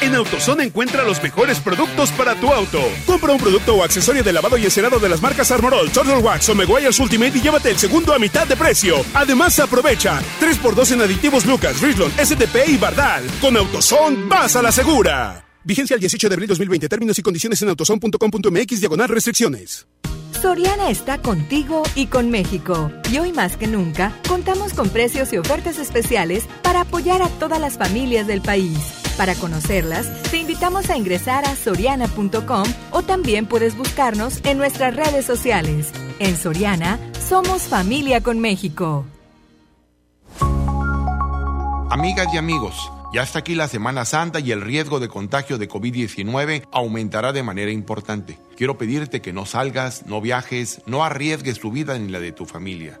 En AutoZone encuentra los mejores productos para tu auto. Compra un producto o accesorio de lavado y encerado de las marcas Armorol, Turtle Wax o Meguiar's Ultimate y llévate el segundo a mitad de precio. Además, aprovecha 3x2 en aditivos Lucas, Richland, STP y Bardal. Con AutoZone, vas a la segura. Vigencia el 18 de abril 2020. Términos y condiciones en autozone.com.mx diagonal restricciones. Soriana está contigo y con México. Y hoy más que nunca, contamos con precios y ofertas especiales para apoyar a todas las familias del país. Para conocerlas, te invitamos a ingresar a soriana.com o también puedes buscarnos en nuestras redes sociales. En Soriana, somos familia con México. Amigas y amigos, ya está aquí la Semana Santa y el riesgo de contagio de COVID-19 aumentará de manera importante. Quiero pedirte que no salgas, no viajes, no arriesgues tu vida ni la de tu familia.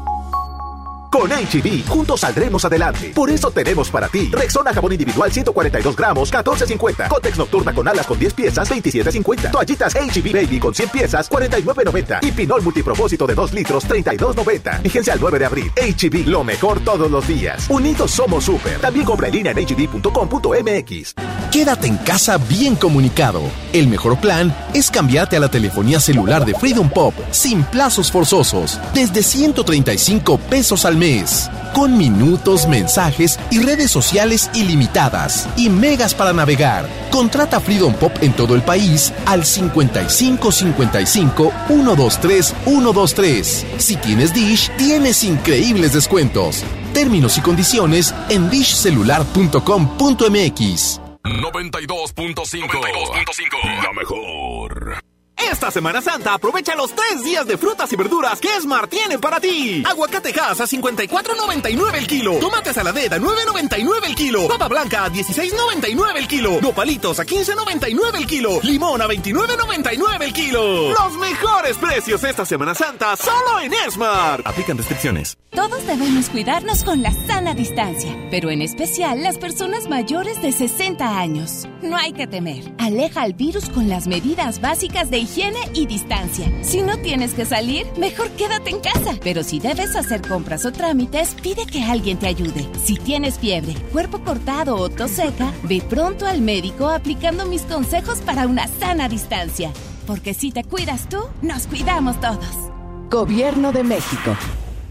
Con HB, juntos saldremos adelante. Por eso tenemos para ti Rexona jabón individual 142 gramos, 14.50. Cotex nocturna con alas con 10 piezas, 27.50. Toallitas HB Baby con 100 piezas, 49.90. Y pinol multipropósito de 2 litros, 32.90. Vigencia al 9 de abril. HB, lo mejor todos los días. Unidos somos súper. También compra en línea en hb.com.mx. Quédate en casa bien comunicado. El mejor plan es cambiarte a la telefonía celular de Freedom Pop sin plazos forzosos, desde 135 pesos al mes, con minutos, mensajes y redes sociales ilimitadas y megas para navegar. Contrata Freedom Pop en todo el país al 55 55 123 123. Si tienes Dish, tienes increíbles descuentos. Términos y condiciones en dishcelular.com.mx. 92.5. La mejor. Esta Semana Santa aprovecha los tres días de frutas y verduras que Esmar tiene para ti. Aguacate Hass a 54.99 el kilo. Tomate saladera a 9.99 el kilo. Papa blanca a 16.99 el kilo. Nopalitos a 15.99 el kilo. Limón a 29.99 el kilo. Los mejores precios esta Semana Santa solo en Esmar. Aplican restricciones. Todos debemos cuidarnos con la sana distancia, pero en especial las personas mayores de 60 años. No hay que temer. Aleja al virus con las medidas básicas de higiene y distancia. Si no tienes que salir, mejor quédate en casa. Pero si debes hacer compras o trámites, pide que alguien te ayude. Si tienes fiebre, cuerpo cortado o tos seca, ve pronto al médico aplicando mis consejos para una sana distancia. Porque si te cuidas tú, nos cuidamos todos. Gobierno de México.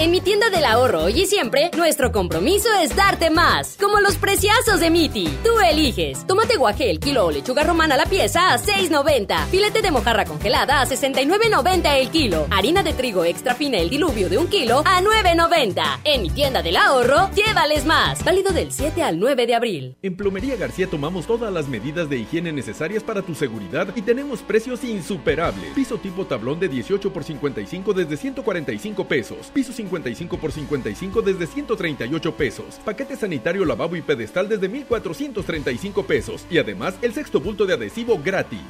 En mi tienda del ahorro hoy y siempre, nuestro compromiso es darte más. Como los preciazos de Miti. Tú eliges. Tomate guaje el kilo o lechuga romana la pieza a 6.90. Filete de mojarra congelada a 69.90 el kilo. Harina de trigo extra fina el diluvio de un kilo a 9.90. En mi tienda del ahorro, llévales más. Válido del 7 al 9 de abril. En Plomería García tomamos todas las medidas de higiene necesarias para tu seguridad y tenemos precios insuperables. Piso tipo tablón de 18 por 55 desde 145 pesos. Piso 55 por 55 desde 138 pesos. Paquete sanitario lavabo y pedestal desde 1435 pesos. Y además el sexto bulto de adhesivo gratis.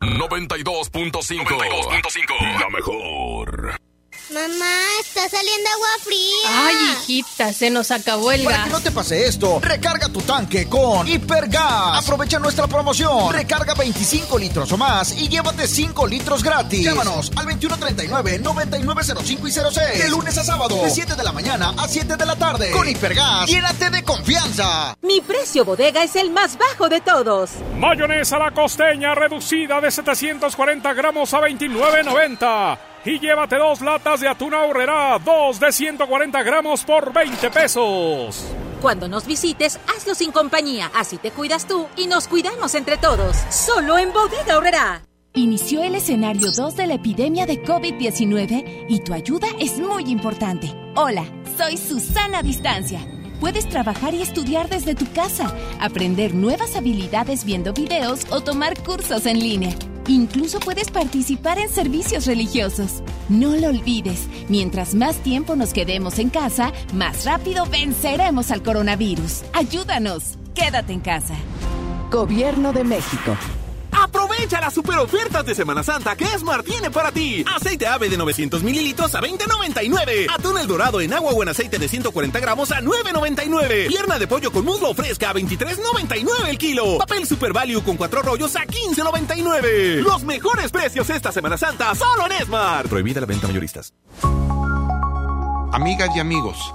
92.5. La mejor. Mamá, está saliendo agua fría. Ay, hijita, se nos acabó el Para gas. que no te pase esto, recarga tu tanque con Hipergas. Aprovecha nuestra promoción. Recarga 25 litros o más y llévate 5 litros gratis. Llámanos al 2139-9905 y 06. De lunes a sábado, de 7 de la mañana a 7 de la tarde. Con Hipergas, llénate de confianza. Mi precio bodega es el más bajo de todos. Mayonesa la costeña reducida de 740 gramos a 29.90. Y llévate dos latas de atún ahorrera, dos de 140 gramos por 20 pesos. Cuando nos visites, hazlo sin compañía. Así te cuidas tú y nos cuidamos entre todos. Solo en Bodega Horrera. Inició el escenario 2 de la epidemia de COVID-19 y tu ayuda es muy importante. Hola, soy Susana Distancia. Puedes trabajar y estudiar desde tu casa, aprender nuevas habilidades viendo videos o tomar cursos en línea. Incluso puedes participar en servicios religiosos. No lo olvides, mientras más tiempo nos quedemos en casa, más rápido venceremos al coronavirus. Ayúdanos, quédate en casa. Gobierno de México. Aprovecha las super ofertas de Semana Santa que Esmar tiene para ti. Aceite ave de 900 mililitros a 20.99. Atún el dorado en agua o en aceite de 140 gramos a 9.99. Pierna de pollo con muslo fresca a 23.99 el kilo. Papel Super Value con cuatro rollos a 15.99. Los mejores precios esta Semana Santa solo en Esmar. Prohibida la venta mayoristas. Amigas y amigos,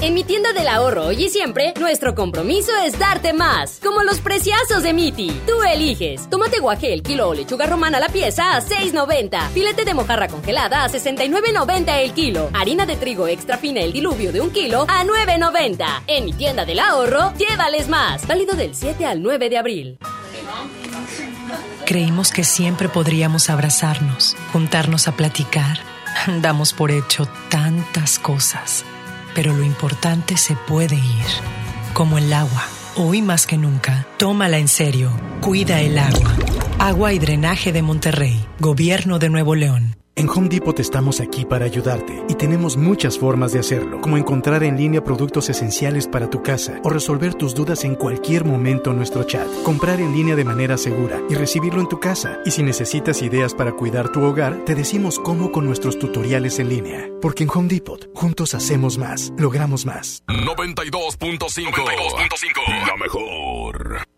En mi tienda del ahorro hoy y siempre, nuestro compromiso es darte más. Como los preciazos de Miti. Tú eliges. Tomate guaje el kilo o lechuga romana la pieza a 6.90. Filete de mojarra congelada a 69.90 el kilo. Harina de trigo extra fina el diluvio de un kilo a 9.90. En mi tienda del ahorro, llévales más. Válido del 7 al 9 de abril. Creímos que siempre podríamos abrazarnos, juntarnos a platicar. Damos por hecho tantas cosas, pero lo importante se puede ir, como el agua. Hoy más que nunca, tómala en serio, cuida el agua. Agua y drenaje de Monterrey, Gobierno de Nuevo León. En Home Depot estamos aquí para ayudarte y tenemos muchas formas de hacerlo, como encontrar en línea productos esenciales para tu casa o resolver tus dudas en cualquier momento en nuestro chat, comprar en línea de manera segura y recibirlo en tu casa. Y si necesitas ideas para cuidar tu hogar, te decimos cómo con nuestros tutoriales en línea. Porque en Home Depot, juntos hacemos más, logramos más. 92.5 La mejor.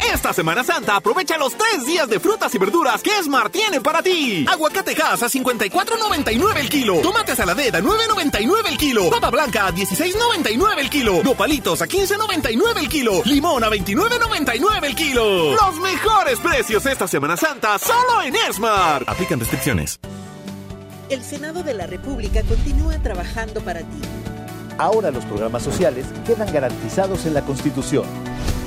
Esta Semana Santa aprovecha los tres días de frutas y verduras que Smart tiene para ti. Aguacate Hass a 54.99 el kilo. Tomate saladera a 9.99 el kilo. Papa blanca a 16.99 el kilo. Nopalitos a 15.99 el kilo. Limón a 29.99 el kilo. Los mejores precios esta Semana Santa solo en Smart. Aplican restricciones. El Senado de la República continúa trabajando para ti. Ahora los programas sociales quedan garantizados en la Constitución.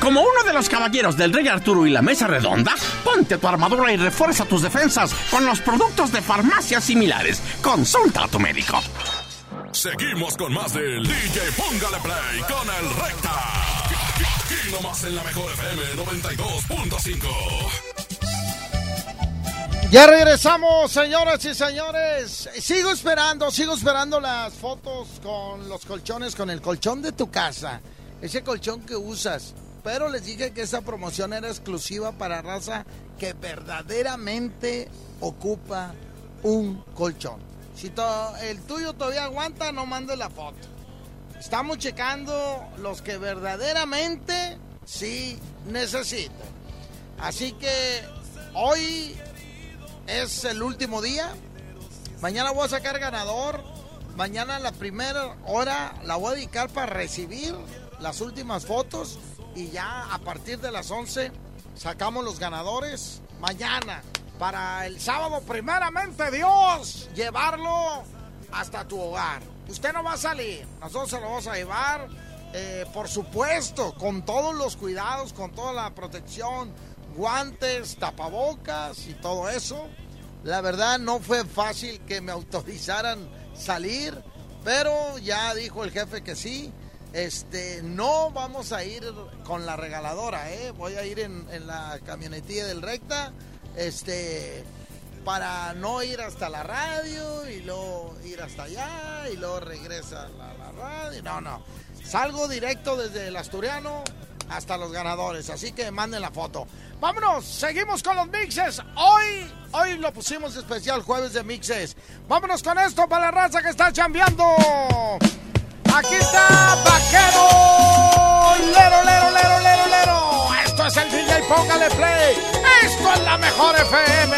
Como uno de los caballeros del Rey Arturo y la Mesa Redonda, ponte tu armadura y refuerza tus defensas con los productos de farmacias similares. Consulta a tu médico. Seguimos con más del DJ Póngale Play con el Recta. Aquí nomás en la mejor FM 92.5. Ya regresamos, señoras y señores. Sigo esperando, sigo esperando las fotos con los colchones, con el colchón de tu casa. Ese colchón que usas. Pero les dije que esa promoción era exclusiva para raza que verdaderamente ocupa un colchón. Si el tuyo todavía aguanta, no mande la foto. Estamos checando los que verdaderamente sí necesitan. Así que hoy es el último día. Mañana voy a sacar ganador. Mañana la primera hora la voy a dedicar para recibir las últimas fotos y ya a partir de las 11 sacamos los ganadores. Mañana, para el sábado, primeramente Dios, llevarlo hasta tu hogar. Usted no va a salir, nosotros se lo vamos a llevar, eh, por supuesto, con todos los cuidados, con toda la protección, guantes, tapabocas y todo eso. La verdad no fue fácil que me autorizaran salir, pero ya dijo el jefe que sí. Este, no vamos a ir con la regaladora, ¿eh? Voy a ir en, la camionetilla del recta, este, para no ir hasta la radio y luego ir hasta allá y luego regresa a la, radio. No, no. Salgo directo desde el Asturiano hasta los ganadores, así que manden la foto. Vámonos, seguimos con los mixes. Hoy, hoy lo pusimos especial jueves de mixes. Vámonos con esto para la raza que está chambeando. Aquí está Vaquero. Lero, lero, lero, lero, lero. Esto es el DJ, póngale play. Esto es la mejor FM.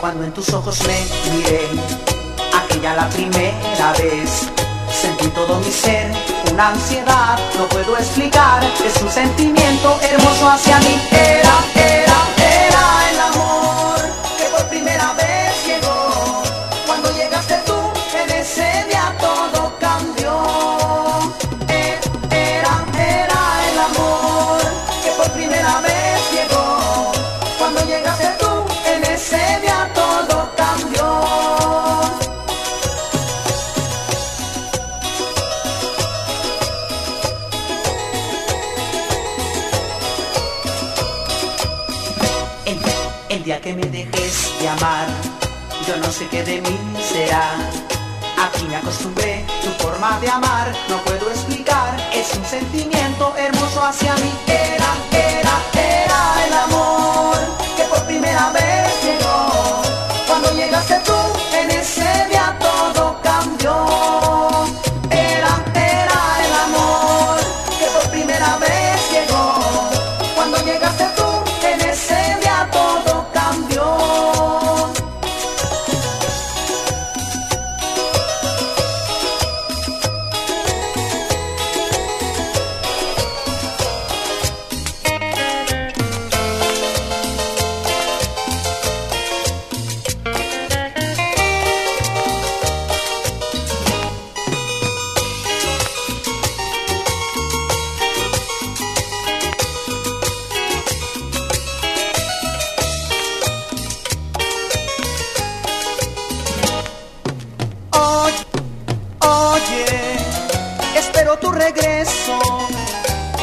Cuando en tus ojos me miré, aquella la primera vez, sentí todo mi ser, una ansiedad, no puedo explicar, es un sentimiento hermoso hacia mí. Era, yo no sé qué de mí será. Aquí me acostumbré, tu forma de amar, no puedo explicar, es un sentimiento hermoso hacia mí.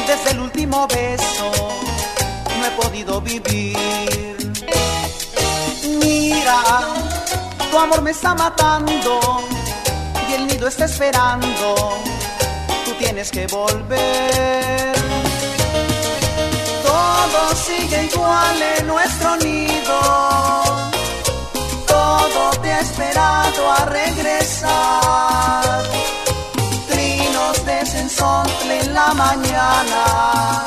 Desde el último beso, no he podido vivir. Mira, tu amor me está matando y el nido está esperando. Tú tienes que volver. Todo sigue igual en nuestro nido. Todo te ha esperado a regresar. En la mañana.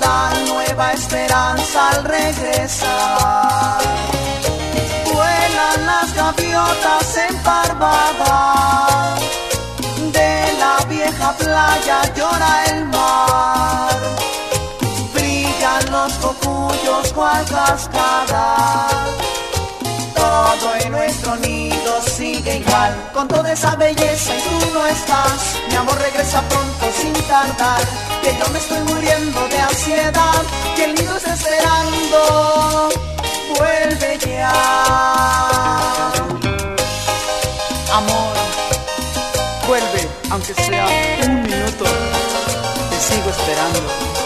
Dan nueva esperanza al regresar. Vuelan las gaviotas emparvadas. De la vieja playa llora el mar. Brillan los cocuyos cual cascada. Todo en nuestro nido sigue igual. Con toda esa belleza y tú no estás. Mi amor regresa pronto sin tardar. Que yo me estoy muriendo de ansiedad. Que el nido está esperando. Vuelve ya. Amor, vuelve, aunque sea un minuto. Te sigo esperando.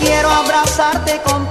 Quiero abrazarte con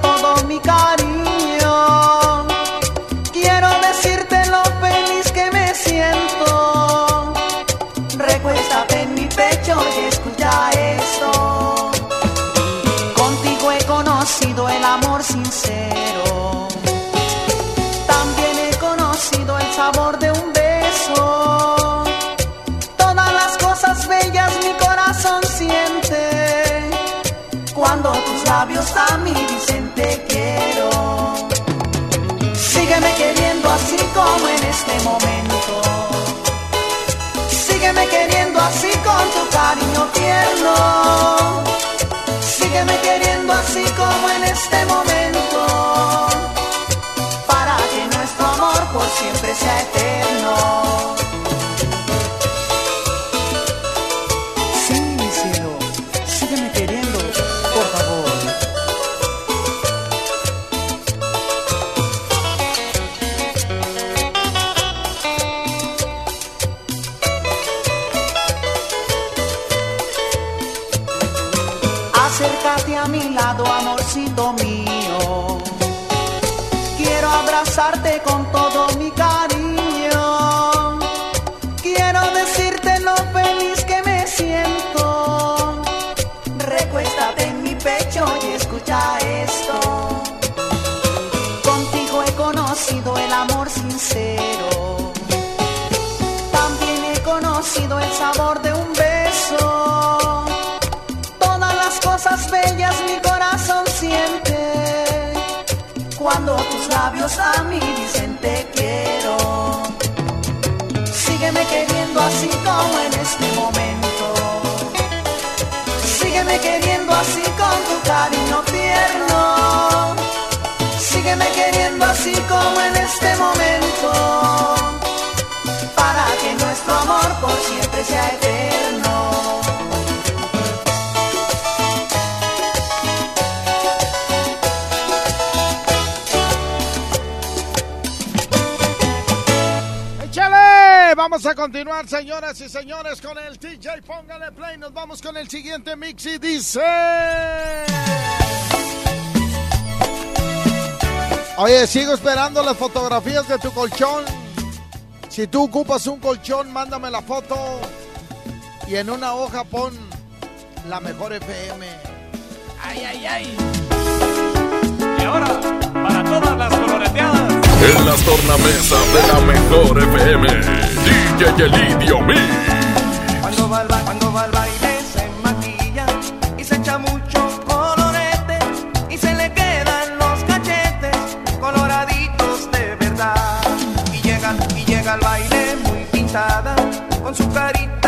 como sea eterno. ¡Échale! Vamos a continuar, señoras y señores, con el TJ. Póngale play. Nos vamos con el siguiente mix y dice. Oye, sigo esperando las fotografías de tu colchón. Si tú ocupas un colchón, mándame la foto. Y en una hoja pon la mejor FM. Ay, ay, ay. Y ahora, para todas las coloreteadas. En las tornamesas de la mejor FM, DJ Elidio Mix. Cuando va cuando va con su carita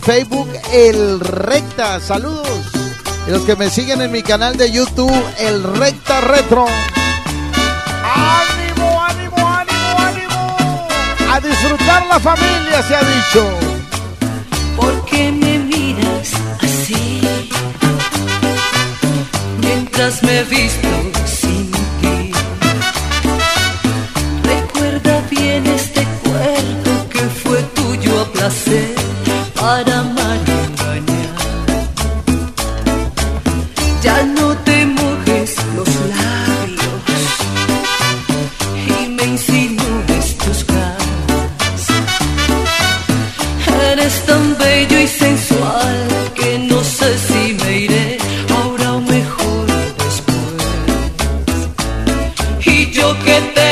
Facebook, El Recta. Saludos. Y los que me siguen en mi canal de YouTube, El Recta Retro. ¡Ánimo, ánimo, ánimo, ánimo! A disfrutar la familia, se ha dicho. ¿Por qué me miras así? Mientras me visto que te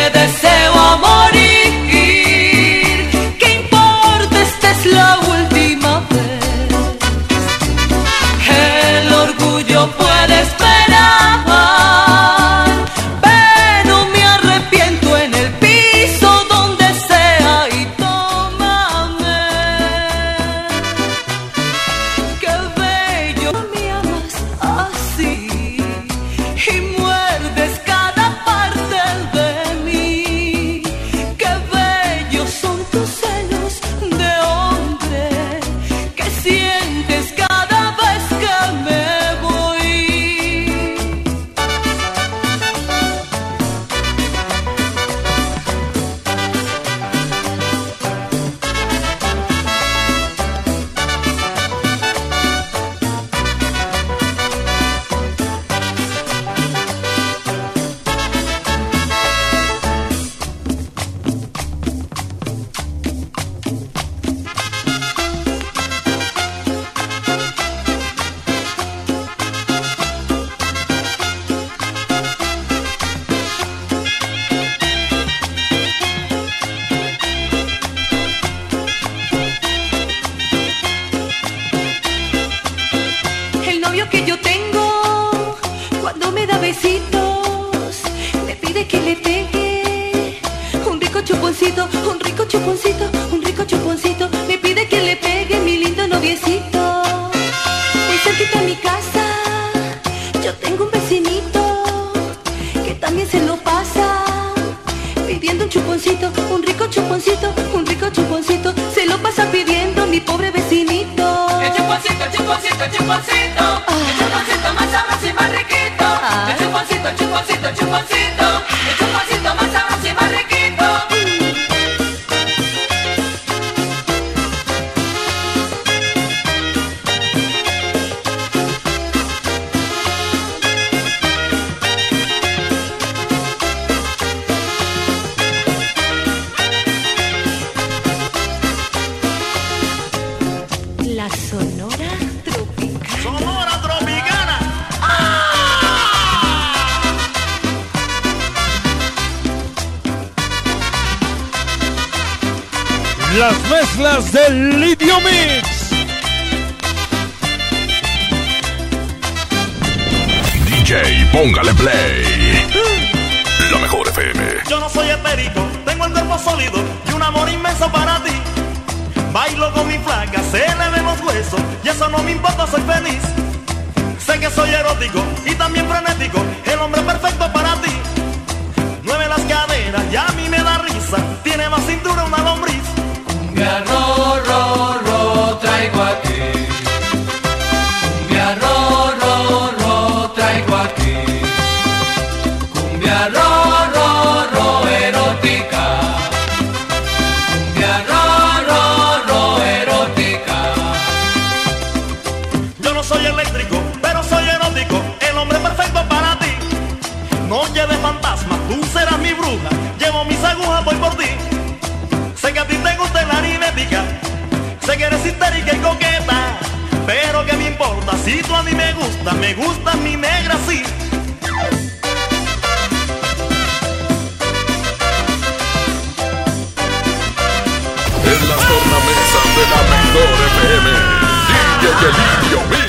DJ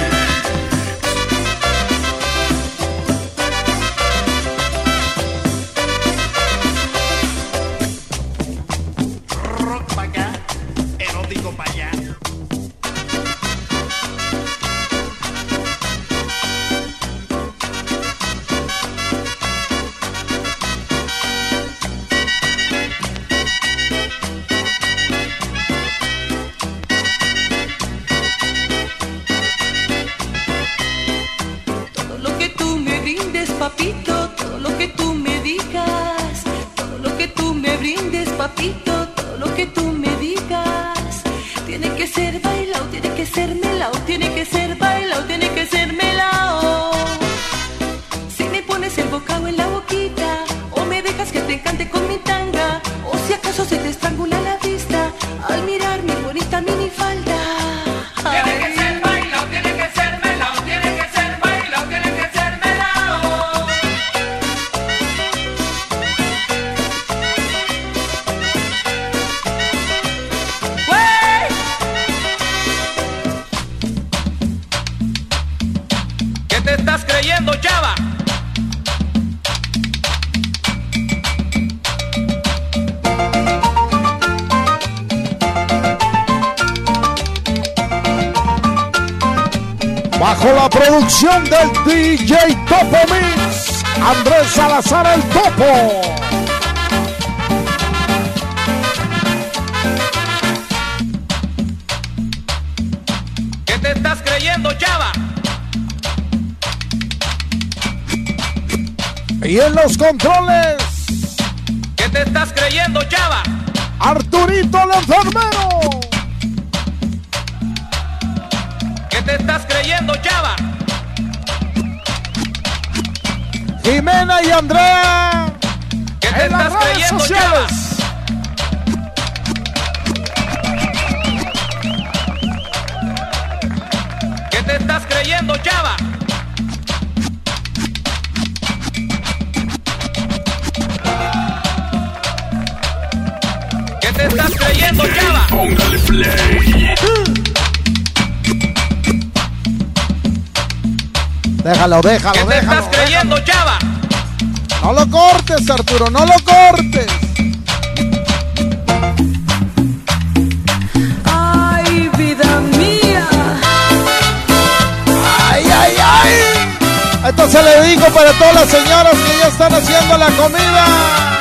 del DJ Topo Mix, Andrés Salazar el Topo. ¿Qué te estás creyendo, Chava? Y en los controles. ¿Qué te estás creyendo, Chava? Arturito el enfermero. Y Andrea. ¿Qué te en estás las redes creyendo sociales. Chava? ¿Qué te estás creyendo, Chava? ¿Qué te estás creyendo, Chava? Póngale play. Déjalo, déjalo, ¿Qué te estás creyendo, Chava? No lo cortes, Arturo, no lo cortes. Ay, vida mía. Ay, ay, ay. Esto le digo para todas las señoras que ya están haciendo la comida.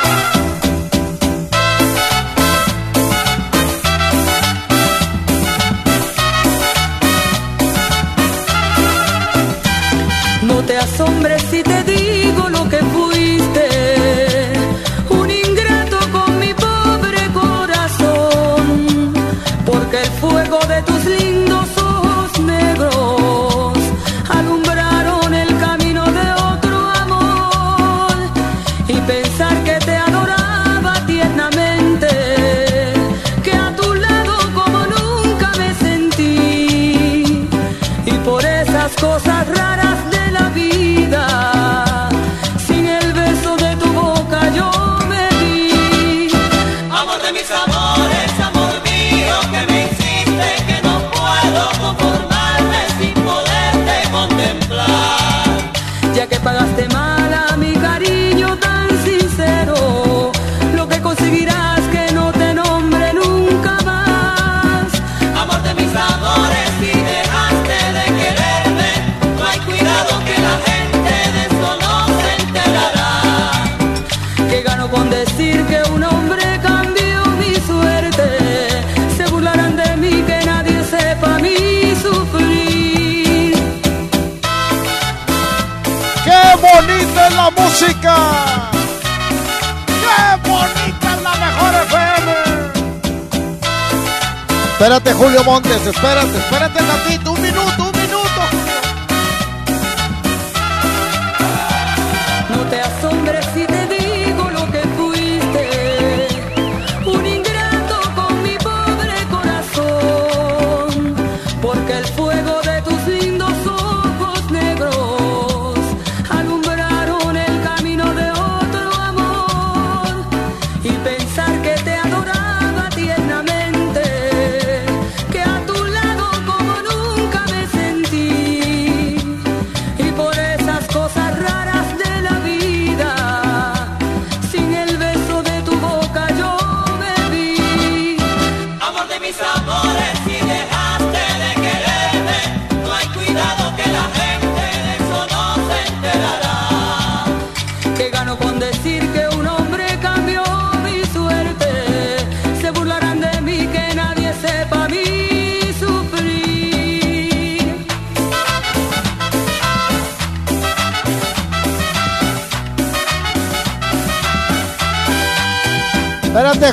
Espérate, Julio Montes, espérate, espérate tantito, un minuto,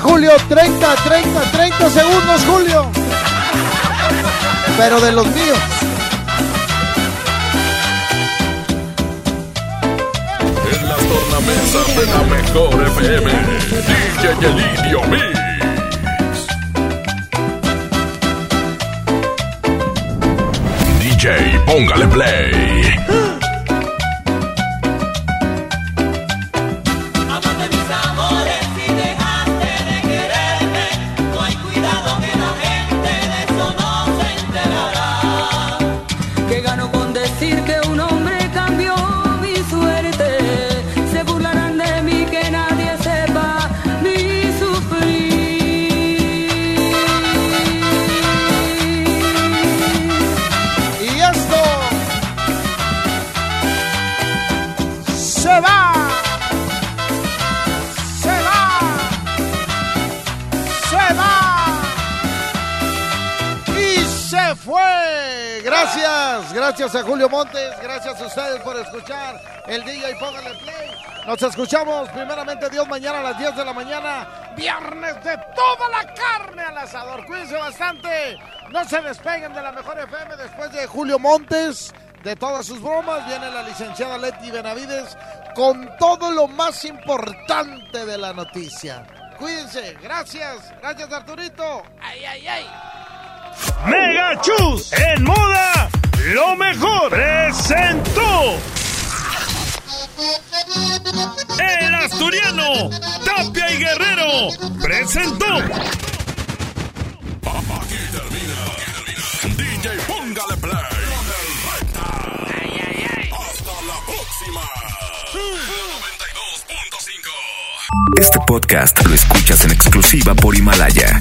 Julio. 30, 30, 30 segundos, Julio. Pero de los míos. En las tornamesas de la mejor FM, DJ El Indio Mix. DJ, póngale play. Gracias, a Julio Montes, gracias a ustedes por escuchar el DJ Póngale Play. Nos escuchamos primeramente Dios mañana a las 10 de la mañana, viernes de toda la carne al asador. Cuídense bastante, no se despeguen de la mejor FM después de Julio Montes, de todas sus bromas. Viene la licenciada Leti Benavides con todo lo más importante de la noticia. Cuídense, gracias, gracias Arturito. Ay, ay, ay. Mega Chus en moda, lo mejor presentó. El asturiano Tapia y Guerrero presentó. Aquí termina. DJ Póngale Play. Hasta la próxima. 92.5. Este podcast lo escuchas en exclusiva por Himalaya.